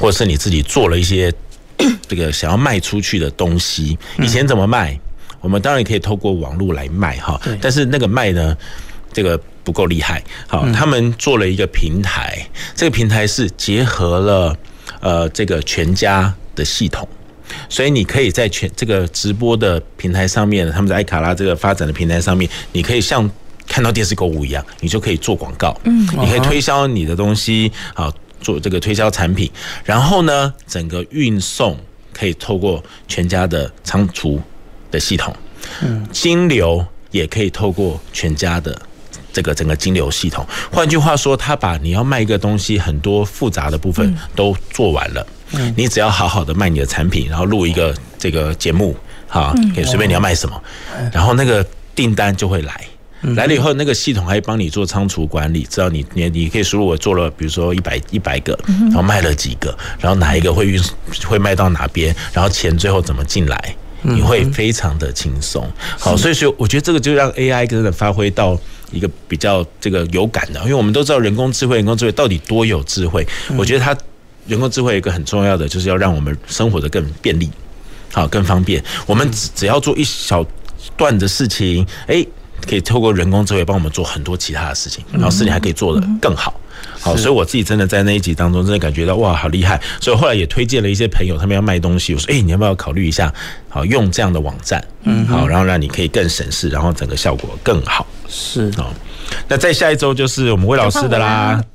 或者是你自己做了一些 *coughs* 这个想要卖出去的东西，以前怎么卖？我们当然可以透过网络来卖哈，但是那个卖呢，这个不够厉害。好，他们做了一个平台，这个平台是结合了呃这个全家。的系统，所以你可以在全这个直播的平台上面，他们在艾卡拉这个发展的平台上面，你可以像看到电视购物一样，你就可以做广告，嗯，你可以推销你的东西，啊做这个推销产品，然后呢，整个运送可以透过全家的仓储的系统，嗯，金流也可以透过全家的这个整个金流系统。换句话说，他把你要卖一个东西很多复杂的部分都做完了。你只要好好的卖你的产品，然后录一个这个节目，哈，可以随便你要卖什么，然后那个订单就会来，来了以后那个系统还会帮你做仓储管理，知道你你你可以输入我做了，比如说一百一百个，然后卖了几个，然后哪一个会运会卖到哪边，然后钱最后怎么进来，你会非常的轻松。好，所以说我觉得这个就让 AI 真的发挥到一个比较这个有感的，因为我们都知道人工智慧，人工智慧到底多有智慧，我觉得它。人工智慧一个很重要的，就是要让我们生活得更便利，好，更方便。我们只只要做一小段的事情，诶，可以透过人工智慧帮我们做很多其他的事情，然后事情还可以做得更好。好，所以我自己真的在那一集当中，真的感觉到哇，好厉害。所以后来也推荐了一些朋友，他们要卖东西，我说，诶，你要不要考虑一下？好，用这样的网站，嗯，好，然后让你可以更省事，然后整个效果更好。是哦。那在下一周就是我们魏老师的啦。*coughs* *coughs*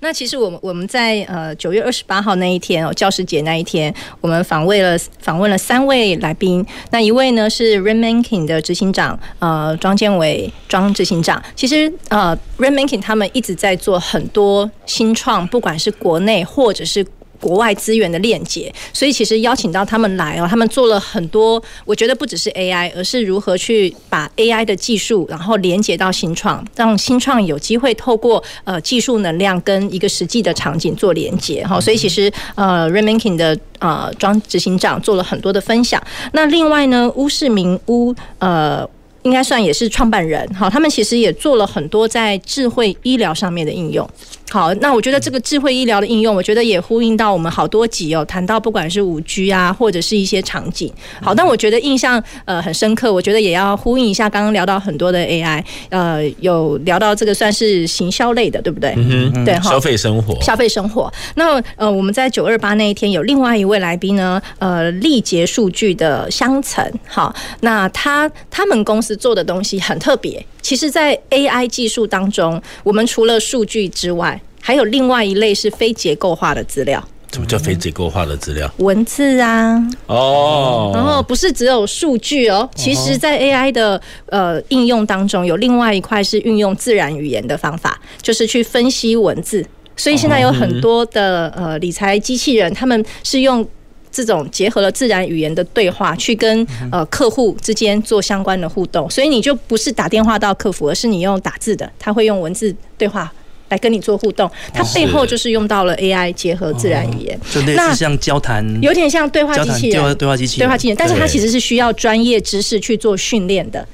那其实我们我们在呃九月二十八号那一天哦，教师节那一天，我们访问了访问了三位来宾。那一位呢是 Remaking 的执行长呃庄建伟庄执行长。其实呃 Remaking 他们一直在做很多新创，不管是国内或者是。国外资源的链接，所以其实邀请到他们来哦，他们做了很多，我觉得不只是 AI，而是如何去把 AI 的技术，然后连接到新创，让新创有机会透过呃技术能量跟一个实际的场景做连接哈。所以其实呃 Rainmaking 的呃庄执行长做了很多的分享。那另外呢，乌世明乌呃。应该算也是创办人，好，他们其实也做了很多在智慧医疗上面的应用。好，那我觉得这个智慧医疗的应用，我觉得也呼应到我们好多集哦，谈到不管是五 G 啊，或者是一些场景。好，但我觉得印象呃很深刻，我觉得也要呼应一下刚刚聊到很多的 AI，呃，有聊到这个算是行销类的，对不对？嗯哼，对，消费生活，消费生活。那呃，我们在九二八那一天有另外一位来宾呢，呃，力捷数据的香橙，好，那他他们公司。做的东西很特别。其实，在 AI 技术当中，我们除了数据之外，还有另外一类是非结构化的资料。什么叫非结构化的资料？文字啊，哦，然后不是只有数据哦。其实，在 AI 的呃应用当中，有另外一块是运用自然语言的方法，就是去分析文字。所以现在有很多的呃理财机器人，他们是用。这种结合了自然语言的对话，去跟呃客户之间做相关的互动，所以你就不是打电话到客服，而是你用打字的，他会用文字对话。来跟你做互动，它背后就是用到了 AI 结合自然语言，就类似像交谈，有点像对话机器人，对话机器人，对话机器人，但是它其实是需要专业知识去做训练的。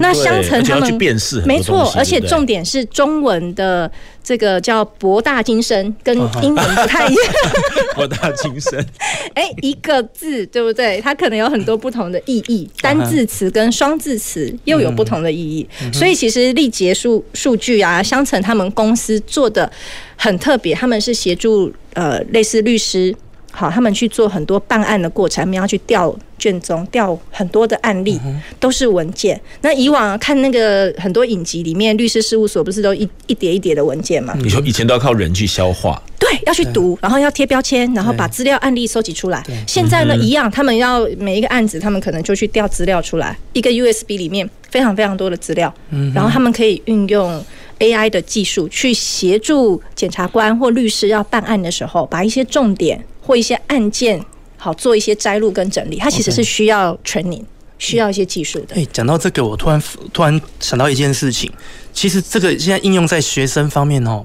那相层他们没错，而且重点是中文的这个叫博大精深，跟英文不太一样。*laughs* 博大精深，*laughs* 哎，一个字对不对？它可能有很多不同的意义，*laughs* 单字词跟双字词又有不同的意义，所以其实力捷数数据啊，相成他们公司。做的很特别，他们是协助呃类似律师好，他们去做很多办案的过程，他们要去调卷宗，调很多的案例，都是文件。那以往看那个很多影集里面，律师事务所不是都一一叠一叠的文件嘛？你说以前都要靠人去消化，对，要去读，然后要贴标签，然后把资料案例收集出来。现在呢，一样，他们要每一个案子，他们可能就去调资料出来，一个 USB 里面非常非常多的资料，然后他们可以运用。AI 的技术去协助检察官或律师要办案的时候，把一些重点或一些案件好做一些摘录跟整理，它其实是需要 training，需要一些技术的。哎，讲到这个，我突然突然想到一件事情，其实这个现在应用在学生方面哦。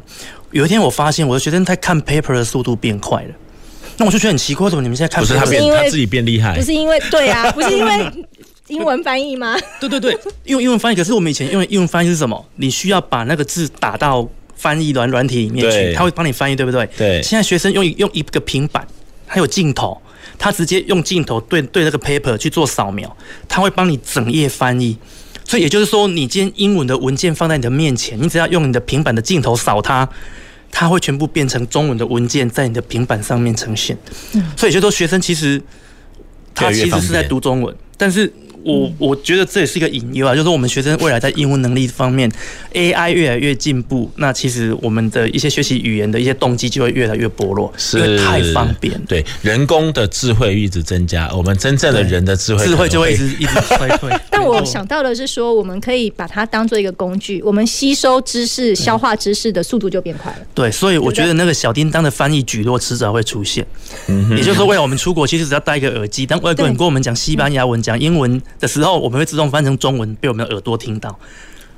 有一天我发现我的学生在看 paper 的速度变快了，那我就觉得很奇怪，怎么你们现在看不是他变他自己变厉害？不是因为对啊，不是因为。英文翻译吗？对对对，用英文翻译。可是我们以前用英文翻译是什么？你需要把那个字打到翻译软软体里面去，他会帮你翻译，对不对？对。现在学生用用一个平板，还有镜头，他直接用镜头对对那个 paper 去做扫描，他会帮你整页翻译。所以也就是说，你今天英文的文件放在你的面前，你只要用你的平板的镜头扫它，它会全部变成中文的文件在你的平板上面呈现。嗯。所以就说学生其实他其实是在读中文，但是。我我觉得这也是一个隐忧啊，就是我们学生未来在英文能力方面，AI 越来越进步，那其实我们的一些学习语言的一些动机就会越来越薄弱，是因为太方便。对，人工的智慧一直增加，我们真正的人的智慧智慧就会一直 *laughs* 一直衰退。*laughs* 但我想到的是说，我们可以把它当做一个工具，我们吸收知识、消化知识的速度就变快了。对，所以我觉得那个小叮当的翻译举落迟早会出现。嗯，*laughs* 也就是说，未来我们出国其实只要戴一个耳机，当外国人跟我们讲西班牙文、讲英文。的时候，我们会自动翻成中文，被我们的耳朵听到。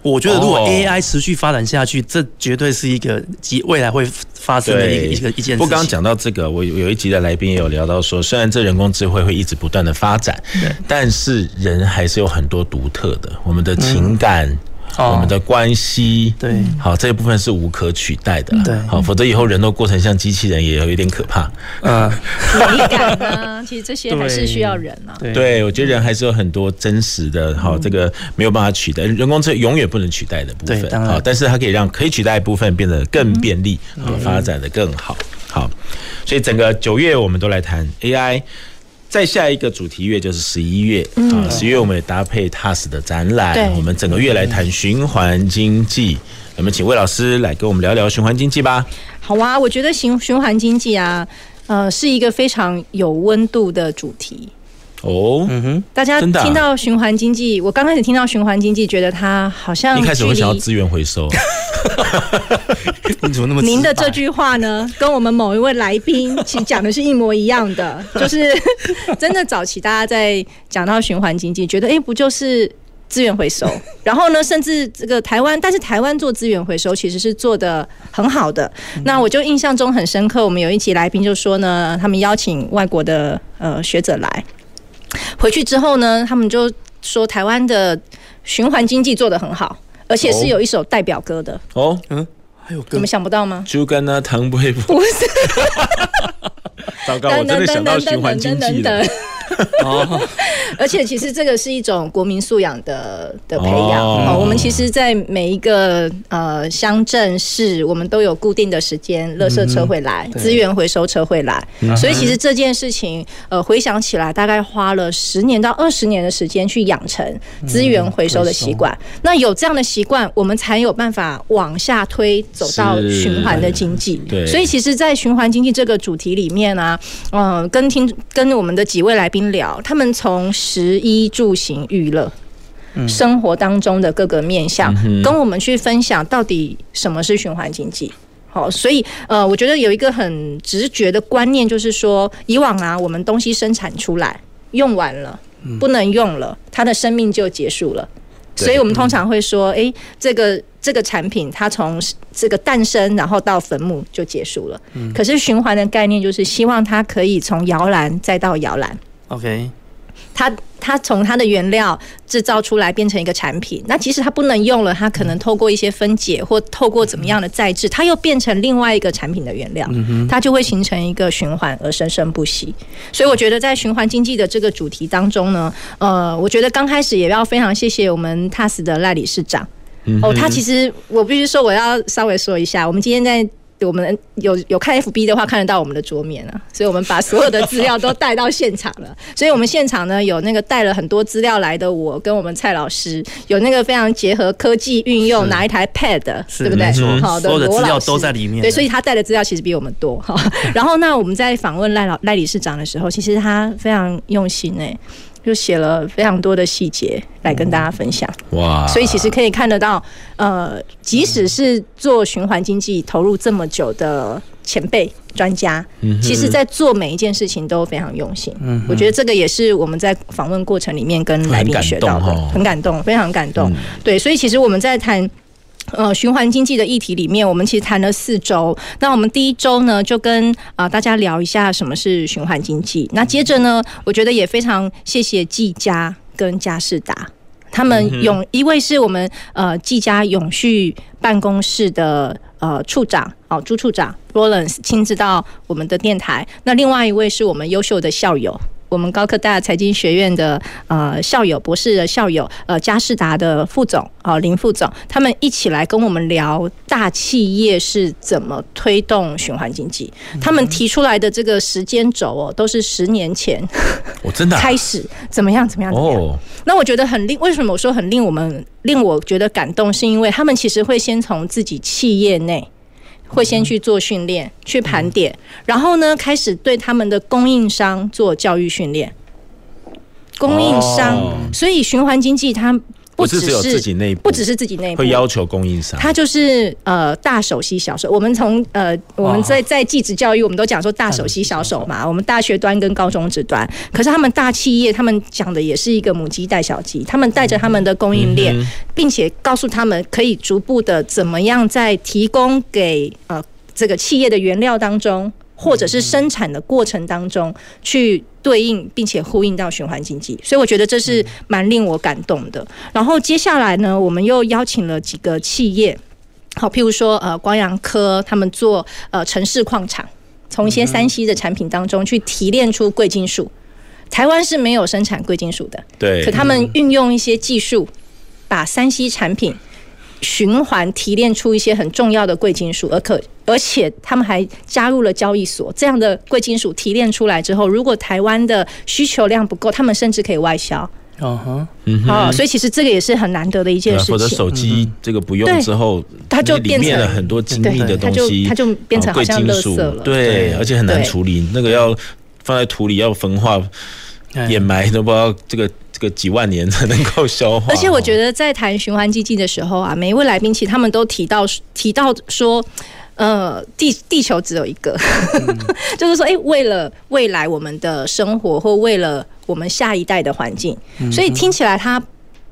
我觉得，如果 AI 持续发展下去，这绝对是一个及未来会发生的一个一个一件事情。不，刚刚讲到这个，我有一集的来宾也有聊到说，虽然这人工智慧会一直不断的发展，但是人还是有很多独特的，我们的情感。我们的关系，对，好，这一部分是无可取代的，对，好，否则以后人都过成像机器人，也有一点可怕。嗯，美感呢，*laughs* 其实这些还是需要人啊。对，我觉得人还是有很多真实的，好，这个没有办法取代，人工智能永远不能取代的部分，好，但是它可以让可以取代的部分变得更便利，发展的更好。好，所以整个九月我们都来谈 AI。再下一个主题月就是十一月啊，十一月我们也搭配 TAS 的展览，我们整个月来谈循环经济。我们请魏老师来跟我们聊聊循环经济吧。好啊，我觉得循循环经济啊，呃，是一个非常有温度的主题。哦，嗯哼，大家听到循环经济，我刚开始听到循环经济，觉得它好像一开始会想要资源回收。*laughs* 你怎么那么？您的这句话呢，跟我们某一位来宾其实讲的是一模一样的，*laughs* 就是 *laughs* 真的早期大家在讲到循环经济，觉得哎，不就是资源回收？然后呢，甚至这个台湾，但是台湾做资源回收其实是做的很好的。那我就印象中很深刻，我们有一期来宾就说呢，他们邀请外国的呃学者来。回去之后呢，他们就说台湾的循环经济做得很好，而且是有一首代表歌的。哦，嗯，还有歌，你们想不到吗？就跟那唐不会不是，*laughs* 糟糕，我真的想到循环经济了。*laughs* 哦，而且其实这个是一种国民素养的的培养。哦，我们其实，在每一个呃乡镇市，我们都有固定的时间，垃圾车会来，资源回收车会来。所以其实这件事情，呃，回想起来，大概花了十年到二十年的时间去养成资源回收的习惯。那有这样的习惯，我们才有办法往下推，走到循环的经济。对。所以其实，在循环经济这个主题里面呢，嗯，跟听跟我们的几位来宾。聊，他们从食衣住行娱乐生活当中的各个面向，跟我们去分享到底什么是循环经济。好，所以呃，我觉得有一个很直觉的观念，就是说，以往啊，我们东西生产出来用完了，不能用了，它的生命就结束了。所以我们通常会说，诶，这个这个产品它从这个诞生，然后到坟墓就结束了。可是循环的概念就是希望它可以从摇篮再到摇篮。OK，它它从它的原料制造出来变成一个产品，那即使它不能用了，它可能透过一些分解或透过怎么样的再制，它又变成另外一个产品的原料，它就会形成一个循环而生生不息。所以我觉得在循环经济的这个主题当中呢，呃，我觉得刚开始也要非常谢谢我们 TAS 的赖理事长。哦，他其实我必须说，我要稍微说一下，我们今天在。我们有有看 FB 的话，看得到我们的桌面啊，所以我们把所有的资料都带到现场了。所以我们现场呢有那个带了很多资料来的，我跟我们蔡老师有那个非常结合科技运用，拿一台 Pad，对不对？好的，所有的资料都在里面。对，所以他带的资料其实比我们多哈。*laughs* 然后那我们在访问赖老赖理事长的时候，其实他非常用心诶。就写了非常多的细节来跟大家分享哇，所以其实可以看得到，呃，即使是做循环经济投入这么久的前辈专家，其实在做每一件事情都非常用心。嗯，我觉得这个也是我们在访问过程里面跟来宾学到的，很感动，非常感动。对，所以其实我们在谈。呃，循环经济的议题里面，我们其实谈了四周。那我们第一周呢，就跟啊、呃、大家聊一下什么是循环经济。那接着呢，我觉得也非常谢谢技嘉跟嘉士达，他们永一位是我们呃技嘉永续办公室的呃处长哦朱处长 Rollins 亲自到我们的电台。那另外一位是我们优秀的校友。我们高科大财经学院的呃校友、博士的校友，呃嘉士达的副总啊、呃、林副总，他们一起来跟我们聊大企业是怎么推动循环经济。他们提出来的这个时间轴哦，都是十年前我 *laughs* 真的开始怎么样怎么样怎么样。那我觉得很令，为什么我说很令我们令我觉得感动，是因为他们其实会先从自己企业内。会先去做训练，去盘点，然后呢，开始对他们的供应商做教育训练。供应商，所以循环经济它。不只是自己内部，不只是自己内部会要求供应商，他就是呃大手吸小手。我们从呃我们在在技职教育，我们都讲说大手吸小手嘛。我们大学端跟高中职端，可是他们大企业，他们讲的也是一个母鸡带小鸡，他们带着他们的供应链，并且告诉他们可以逐步的怎么样在提供给呃这个企业的原料当中。或者是生产的过程当中去对应并且呼应到循环经济，所以我觉得这是蛮令我感动的。然后接下来呢，我们又邀请了几个企业，好，譬如说呃光阳科他们做呃城市矿场，从一些山西的产品当中去提炼出贵金属。台湾是没有生产贵金属的，对，可他们运用一些技术，把山西产品。循环提炼出一些很重要的贵金属，而可而且他们还加入了交易所。这样的贵金属提炼出来之后，如果台湾的需求量不够，他们甚至可以外销。哦哈，嗯哼，所以其实这个也是很难得的一件事情。我的手机这个不用之后，它就变成了很多精密的东西，它就变成好像垃圾了。对，而且很难处理，那个要放在土里要焚化、掩埋都不知道这个。个几万年才能够消化，而且我觉得在谈循环经济的时候啊，每一位来宾其实他们都提到提到说，呃，地地球只有一个，嗯、*laughs* 就是说，哎，为了未来我们的生活或为了我们下一代的环境，所以听起来它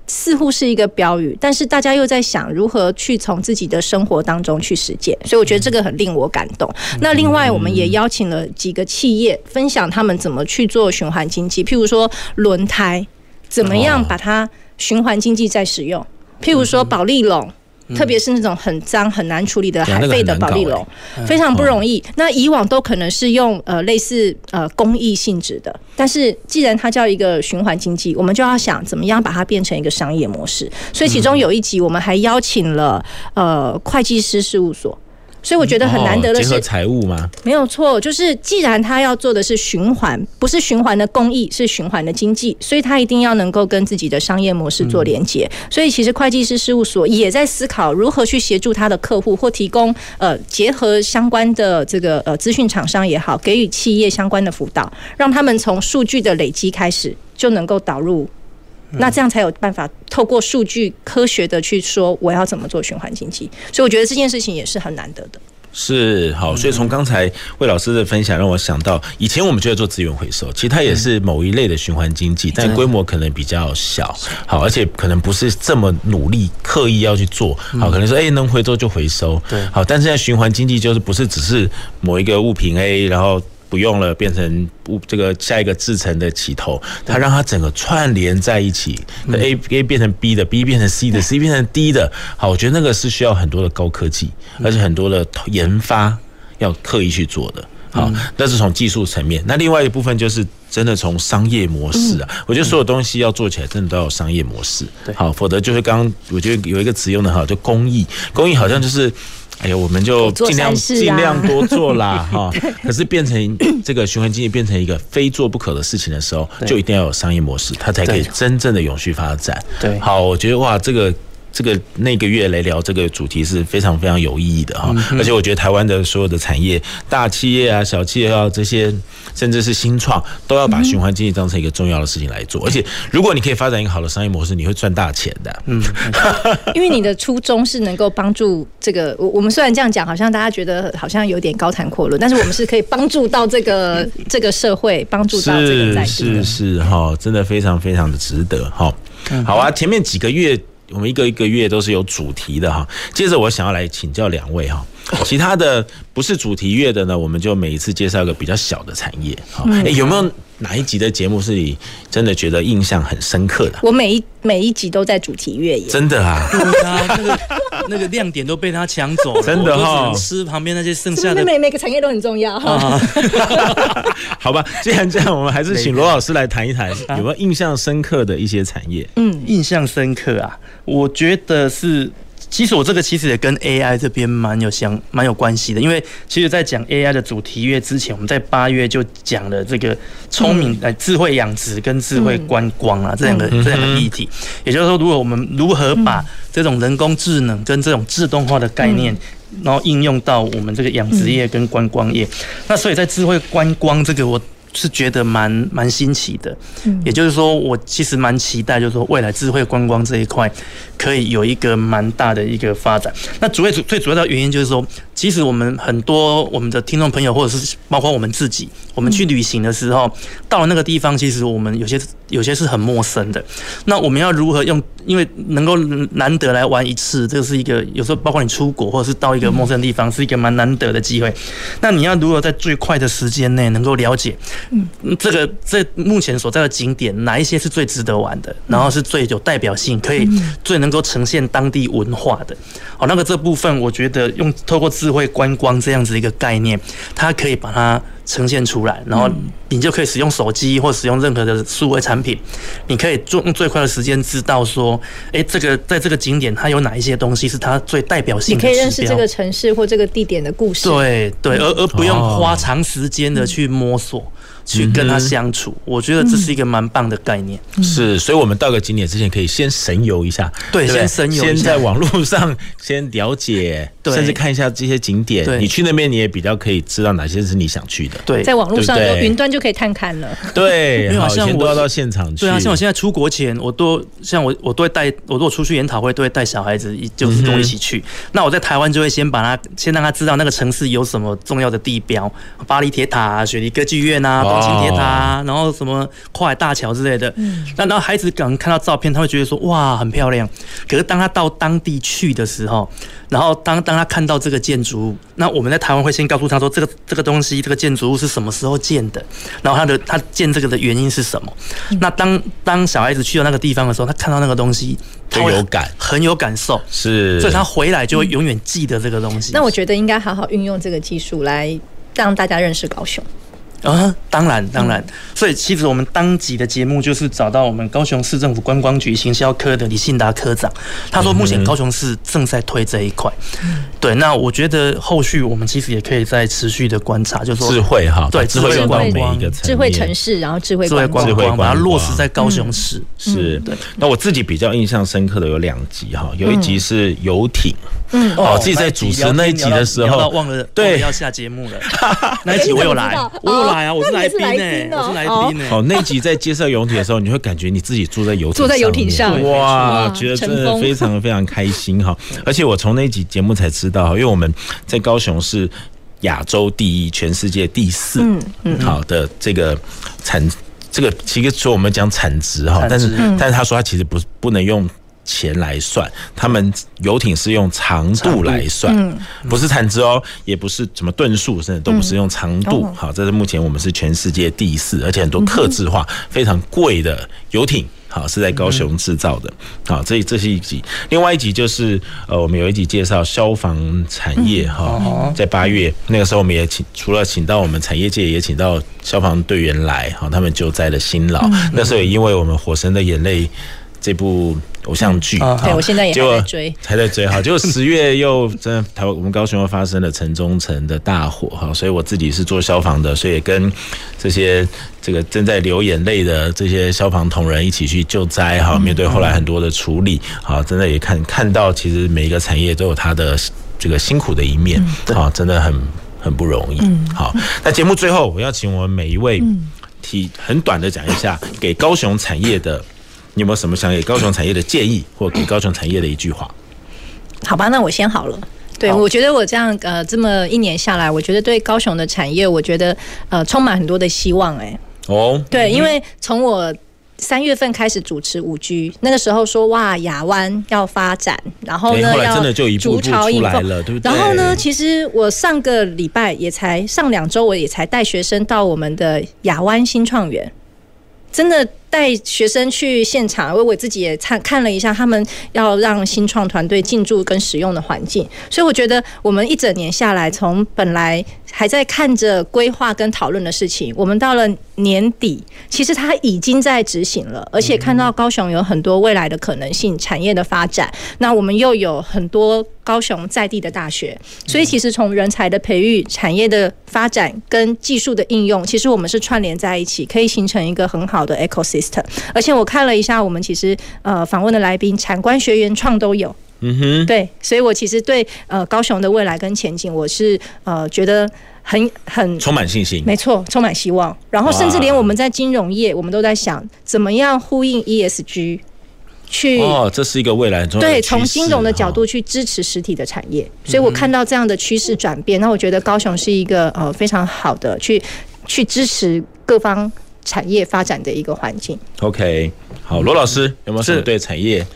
似乎是一个标语，但是大家又在想如何去从自己的生活当中去实践，所以我觉得这个很令我感动。那另外，我们也邀请了几个企业分享他们怎么去做循环经济，譬如说轮胎。怎么样把它循环经济再使用？譬如说保利龙，特别是那种很脏很难处理的海废的保利龙，非常不容易。那以往都可能是用呃类似呃公益性质的，但是既然它叫一个循环经济，我们就要想怎么样把它变成一个商业模式。所以其中有一集我们还邀请了呃会计师事务所。所以我觉得很难得的是，结合财务吗？没有错，就是既然他要做的是循环，不是循环的公益，是循环的经济，所以他一定要能够跟自己的商业模式做连接。所以其实会计师事务所也在思考如何去协助他的客户，或提供呃结合相关的这个呃资讯厂商也好，给予企业相关的辅导，让他们从数据的累积开始就能够导入。那这样才有办法透过数据科学的去说我要怎么做循环经济，所以我觉得这件事情也是很难得的。是好，所以从刚才魏老师的分享让我想到，以前我们就在做资源回收，其实它也是某一类的循环经济，但规模可能比较小，好，而且可能不是这么努力刻意要去做，好，可能说哎能回收就回收，对，好，但是现在循环经济就是不是只是某一个物品 A，然后。不用了，变成不这个下一个制成的起头，它让它整个串联在一起，A A 变成 B 的，B 变成 C 的，C 变成 D 的。好，我觉得那个是需要很多的高科技，而且很多的研发要刻意去做的。好，那是从技术层面。那另外一部分就是真的从商业模式啊，我觉得所有东西要做起来，真的都要有商业模式。好，否则就是刚刚我觉得有一个词用的好，就公益，公益好像就是。哎呀，我们就尽量尽量多做啦，*laughs* 哈。可是变成 *coughs* 这个循环经济变成一个非做不可的事情的时候，就一定要有商业模式，它才可以真正的永续发展。对，好，我觉得哇，这个。这个那个月来聊这个主题是非常非常有意义的哈，而且我觉得台湾的所有的产业，大企业啊、小企业啊这些，甚至是新创，都要把循环经济当成一个重要的事情来做。而且，如果你可以发展一个好的商业模式，你会赚大钱的。嗯，*laughs* 因为你的初衷是能够帮助这个，我我们虽然这样讲，好像大家觉得好像有点高谈阔论，但是我们是可以帮助到这个 *laughs* 这个社会，帮助到这个在地是是是哈，真的非常非常的值得哈。好啊，前面几个月。我们一个一个月都是有主题的哈，接着我想要来请教两位哈，*laughs* 其他的不是主题乐的呢，我们就每一次介绍一个比较小的产业哈。哎，有没有哪一集的节目是你真的觉得印象很深刻的？我每一每一集都在主题乐耶，真的啊，那个那个亮点都被他抢走了，真的哈，吃旁边那些剩下的，每每个产业都很重要哈。*laughs* 好吧，既然这样，我们还是请罗老师来谈一谈，有没有印象深刻的一些产业？嗯，印象深刻啊。我觉得是，其实我这个其实也跟 AI 这边蛮有相蛮有关系的，因为其实，在讲 AI 的主题月之前，我们在八月就讲了这个聪明呃智慧养殖跟智慧观光啊这两个这两个议题。也就是说，如果我们如何把这种人工智能跟这种自动化的概念，然后应用到我们这个养殖业跟观光业，那所以在智慧观光这个我。是觉得蛮蛮新奇的，也就是说，我其实蛮期待，就是说未来智慧观光这一块可以有一个蛮大的一个发展。那主要主最主要的原因就是说，其实我们很多我们的听众朋友，或者是包括我们自己，我们去旅行的时候，到了那个地方，其实我们有些有些是很陌生的。那我们要如何用？因为能够难得来玩一次，这是一个有时候包括你出国或者是到一个陌生的地方，是一个蛮难得的机会。那你要如何在最快的时间内能够了解？嗯，这个这目前所在的景点哪一些是最值得玩的，然后是最有代表性，可以最能够呈现当地文化的。好，那个这部分我觉得用透过智慧观光这样子一个概念，它可以把它呈现出来，然后你就可以使用手机或使用任何的数位产品，你可以用最快的时间知道说，哎，这个在这个景点它有哪一些东西是它最代表性的。你可以认识这个城市或这个地点的故事。对对，而而不用花长时间的去摸索。去跟他相处，我觉得这是一个蛮棒的概念。是，所以我们到个景点之前，可以先神游一下，对，先神游，先在网络上 *laughs* 先了解，甚至看一下这些景点。你去那边，你也比较可以知道哪些是你想去的。对，在网络上有云端就可以探看了。对，*laughs* 好像我都要到现场去。对啊，像我现在出国前，我都像我，我都会带，我如果出去研讨会，都会带小孩子，就是跟我一起去。那我在台湾就会先把他，先让他知道那个城市有什么重要的地标，巴黎铁塔啊，雪梨歌剧院啊。轻铁塔，然后什么跨海大桥之类的，那然后孩子可能看到照片，他会觉得说哇很漂亮。可是当他到当地去的时候，然后当当他看到这个建筑物，那我们在台湾会先告诉他说这个这个东西这个建筑物是什么时候建的，然后他的他建这个的原因是什么。那当当小孩子去到那个地方的时候，他看到那个东西，他会有感，很有感受，是，所以他回来就会永远记得这个东西。那我觉得应该好好运用这个技术来让大家认识高雄。啊，当然当然，所以其实我们当集的节目就是找到我们高雄市政府观光局行销科的李信达科长，他说目前高雄市正在推这一块，对，那我觉得后续我们其实也可以再持续的观察，就是说智慧哈，对，智慧观光，智慧城市，然后智慧观光，把它落实在高雄市，是，对。那我自己比较印象深刻的有两集哈，有一集是游艇，嗯，哦，自己在主持那一集的时候忘了，对，要下节目了，那一集我有来，我有。来啊！我是来宾呢，我是来宾呢。好，那集在介绍游艇的时候，你会感觉你自己坐在游艇坐在游艇上，哇，觉得真的非常非常开心哈。而且我从那集节目才知道，因为我们在高雄是亚洲第一，全世界第四，嗯嗯，好的这个产，这个其实说我们讲产值哈，但是但是他说他其实不不能用。钱来算，他们游艇是用长度来算，不是产值哦，也不是什么吨数，甚至都不是用长度。好，这是目前我们是全世界第四，而且很多客制化非常贵的游艇，好是在高雄制造的。好，这这是一集，另外一集就是呃，我们有一集介绍消防产业哈，在八月那个时候，我们也请除了请到我们产业界，也请到消防队员来，好，他们救灾的辛劳。那时候也因为我们火神的眼泪。这部偶像剧。对，我现在也还在追，还在追。哈，*laughs* 结果十月又真的台湾，我们高雄又发生了城中城的大火。哈，所以我自己是做消防的，所以也跟这些这个正在流眼泪的这些消防同仁一起去救灾。哈，面对后来很多的处理，好，真的也看看到，其实每一个产业都有它的这个辛苦的一面。好，真的很很不容易。好，那节目最后，我要请我们每一位。提很短的讲一下，给高雄产业的，你有没有什么想给高雄产业的建议，或给高雄产业的一句话？好吧，那我先好了。对，我觉得我这样呃，这么一年下来，我觉得对高雄的产业，我觉得呃，充满很多的希望。哎，哦，对，因为从我。三月份开始主持五 G，那个时候说哇，亚湾要发展，然后呢，要逐潮引凤，对不对？然后呢，其实我上个礼拜也才上两周，我也才带学生到我们的亚湾新创园，真的。带学生去现场，因为我自己也看看了一下，他们要让新创团队进驻跟使用的环境，所以我觉得我们一整年下来，从本来还在看着规划跟讨论的事情，我们到了年底，其实它已经在执行了，而且看到高雄有很多未来的可能性，产业的发展，那我们又有很多高雄在地的大学，所以其实从人才的培育、产业的发展跟技术的应用，其实我们是串联在一起，可以形成一个很好的 ecosystem。而且我看了一下，我们其实呃访问的来宾，产官学原创都有，嗯哼，对，所以我其实对呃高雄的未来跟前景，我是呃觉得很很充满信心，没错，充满希望。然后甚至连我们在金融业，我们都在想怎么样呼应 ESG，去哦，这是一个未来中对从金融的角度去支持实体的产业。所以我看到这样的趋势转变，那我觉得高雄是一个呃非常好的去去支持各方。产业发展的一个环境。OK，好，罗老师有没有什么对产业、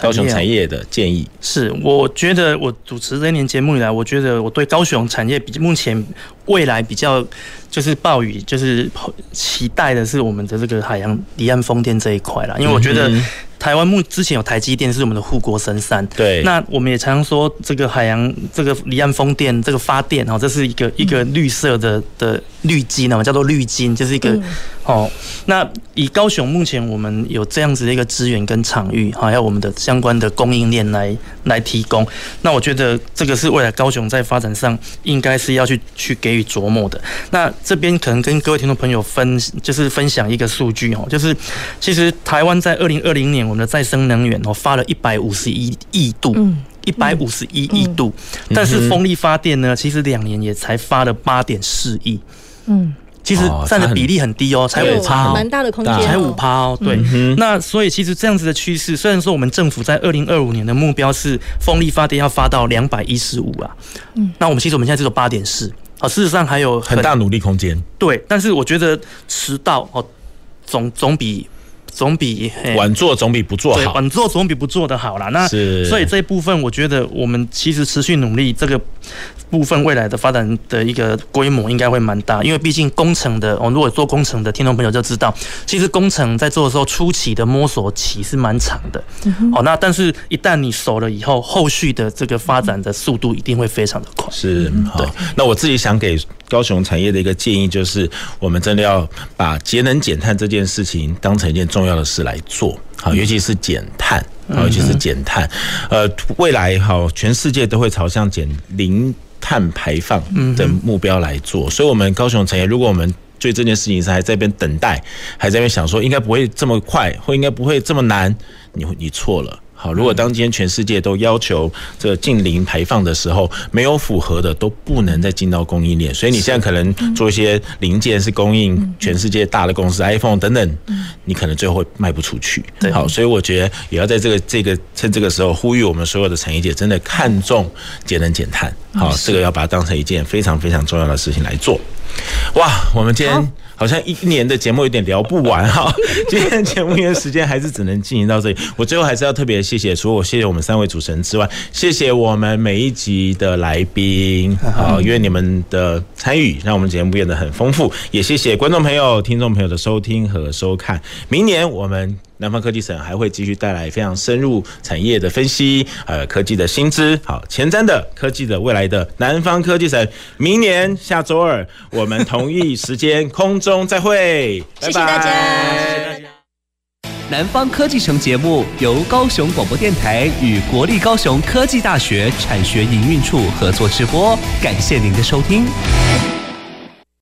高雄产业的建议？是，我觉得我主持这一年节目以来，我觉得我对高雄产业比目前未来比较就是暴雨就是期待的是我们的这个海洋离岸风电这一块啦，因为我觉得。台湾目之前有台积电是我们的护国神山，对。那我们也常常说，这个海洋这个离岸风电这个发电哦，这是一个一个绿色的的绿金啊，叫做绿金，就是一个哦。那以高雄目前我们有这样子的一个资源跟场域，还有我们的相关的供应链来来提供。那我觉得这个是未来高雄在发展上应该是要去去给予琢磨的。那这边可能跟各位听众朋友分就是分享一个数据哦，就是其实台湾在二零二零年。我们的再生能源哦，发了一百五十一亿度，一百五十一亿度，但是风力发电呢，其实两年也才发了八点四亿，嗯，其实占的比例很低哦，才五趴，蛮大的空间，才五趴哦，对，那所以其实这样子的趋势，虽然说我们政府在二零二五年的目标是风力发电要发到两百一十五啊，嗯，那我们其实我们现在只有八点四，啊，事实上还有很大努力空间，对，但是我觉得迟到哦，总总比。总比晚做总比不做好，晚做总比不做的好啦。那所以这一部分，我觉得我们其实持续努力，这个部分未来的发展的一个规模应该会蛮大。因为毕竟工程的，我们如果做工程的听众朋友就知道，其实工程在做的时候初期的摸索期是蛮长的。好，那但是一旦你熟了以后，后续的这个发展的速度一定会非常的快。是，好。那我自己想给高雄产业的一个建议就是，我们真的要把节能减碳这件事情当成一件重要的事来做，好，尤其是减碳，好，尤其是减碳。呃，未来哈，全世界都会朝向减零碳排放的目标来做，所以，我们高雄产业，如果我们对这件事情上还在那边等待，还在那边想说应该不会这么快，或应该不会这么难，你你错了。好，如果当今天全世界都要求这个净零排放的时候，没有符合的都不能再进到供应链。所以你现在可能做一些零件是供应全世界大的公司，iPhone 等等，你可能最后会卖不出去。好，所以我觉得也要在这个这个趁这个时候呼吁我们所有的产业界真的看重节能减碳。好，这个要把它当成一件非常非常重要的事情来做。哇，我们今天。好像一年的节目有点聊不完哈，*laughs* 今天节目因为时间还是只能进行到这里。我最后还是要特别谢谢，除了我谢谢我们三位主持人之外，谢谢我们每一集的来宾，*laughs* 好，因为你们的参与，让我们节目变得很丰富。也谢谢观众朋友、听众朋友的收听和收看。明年我们。南方科技省还会继续带来非常深入产业的分析，呃，科技的新知，好，前瞻的科技的未来的南方科技省，明年下周二我们同一时间空中再会，拜拜。谢谢大家。谢谢大家。南方科技城节目由高雄广播电台与国立高雄科技大学产学营运处合作直播，感谢您的收听。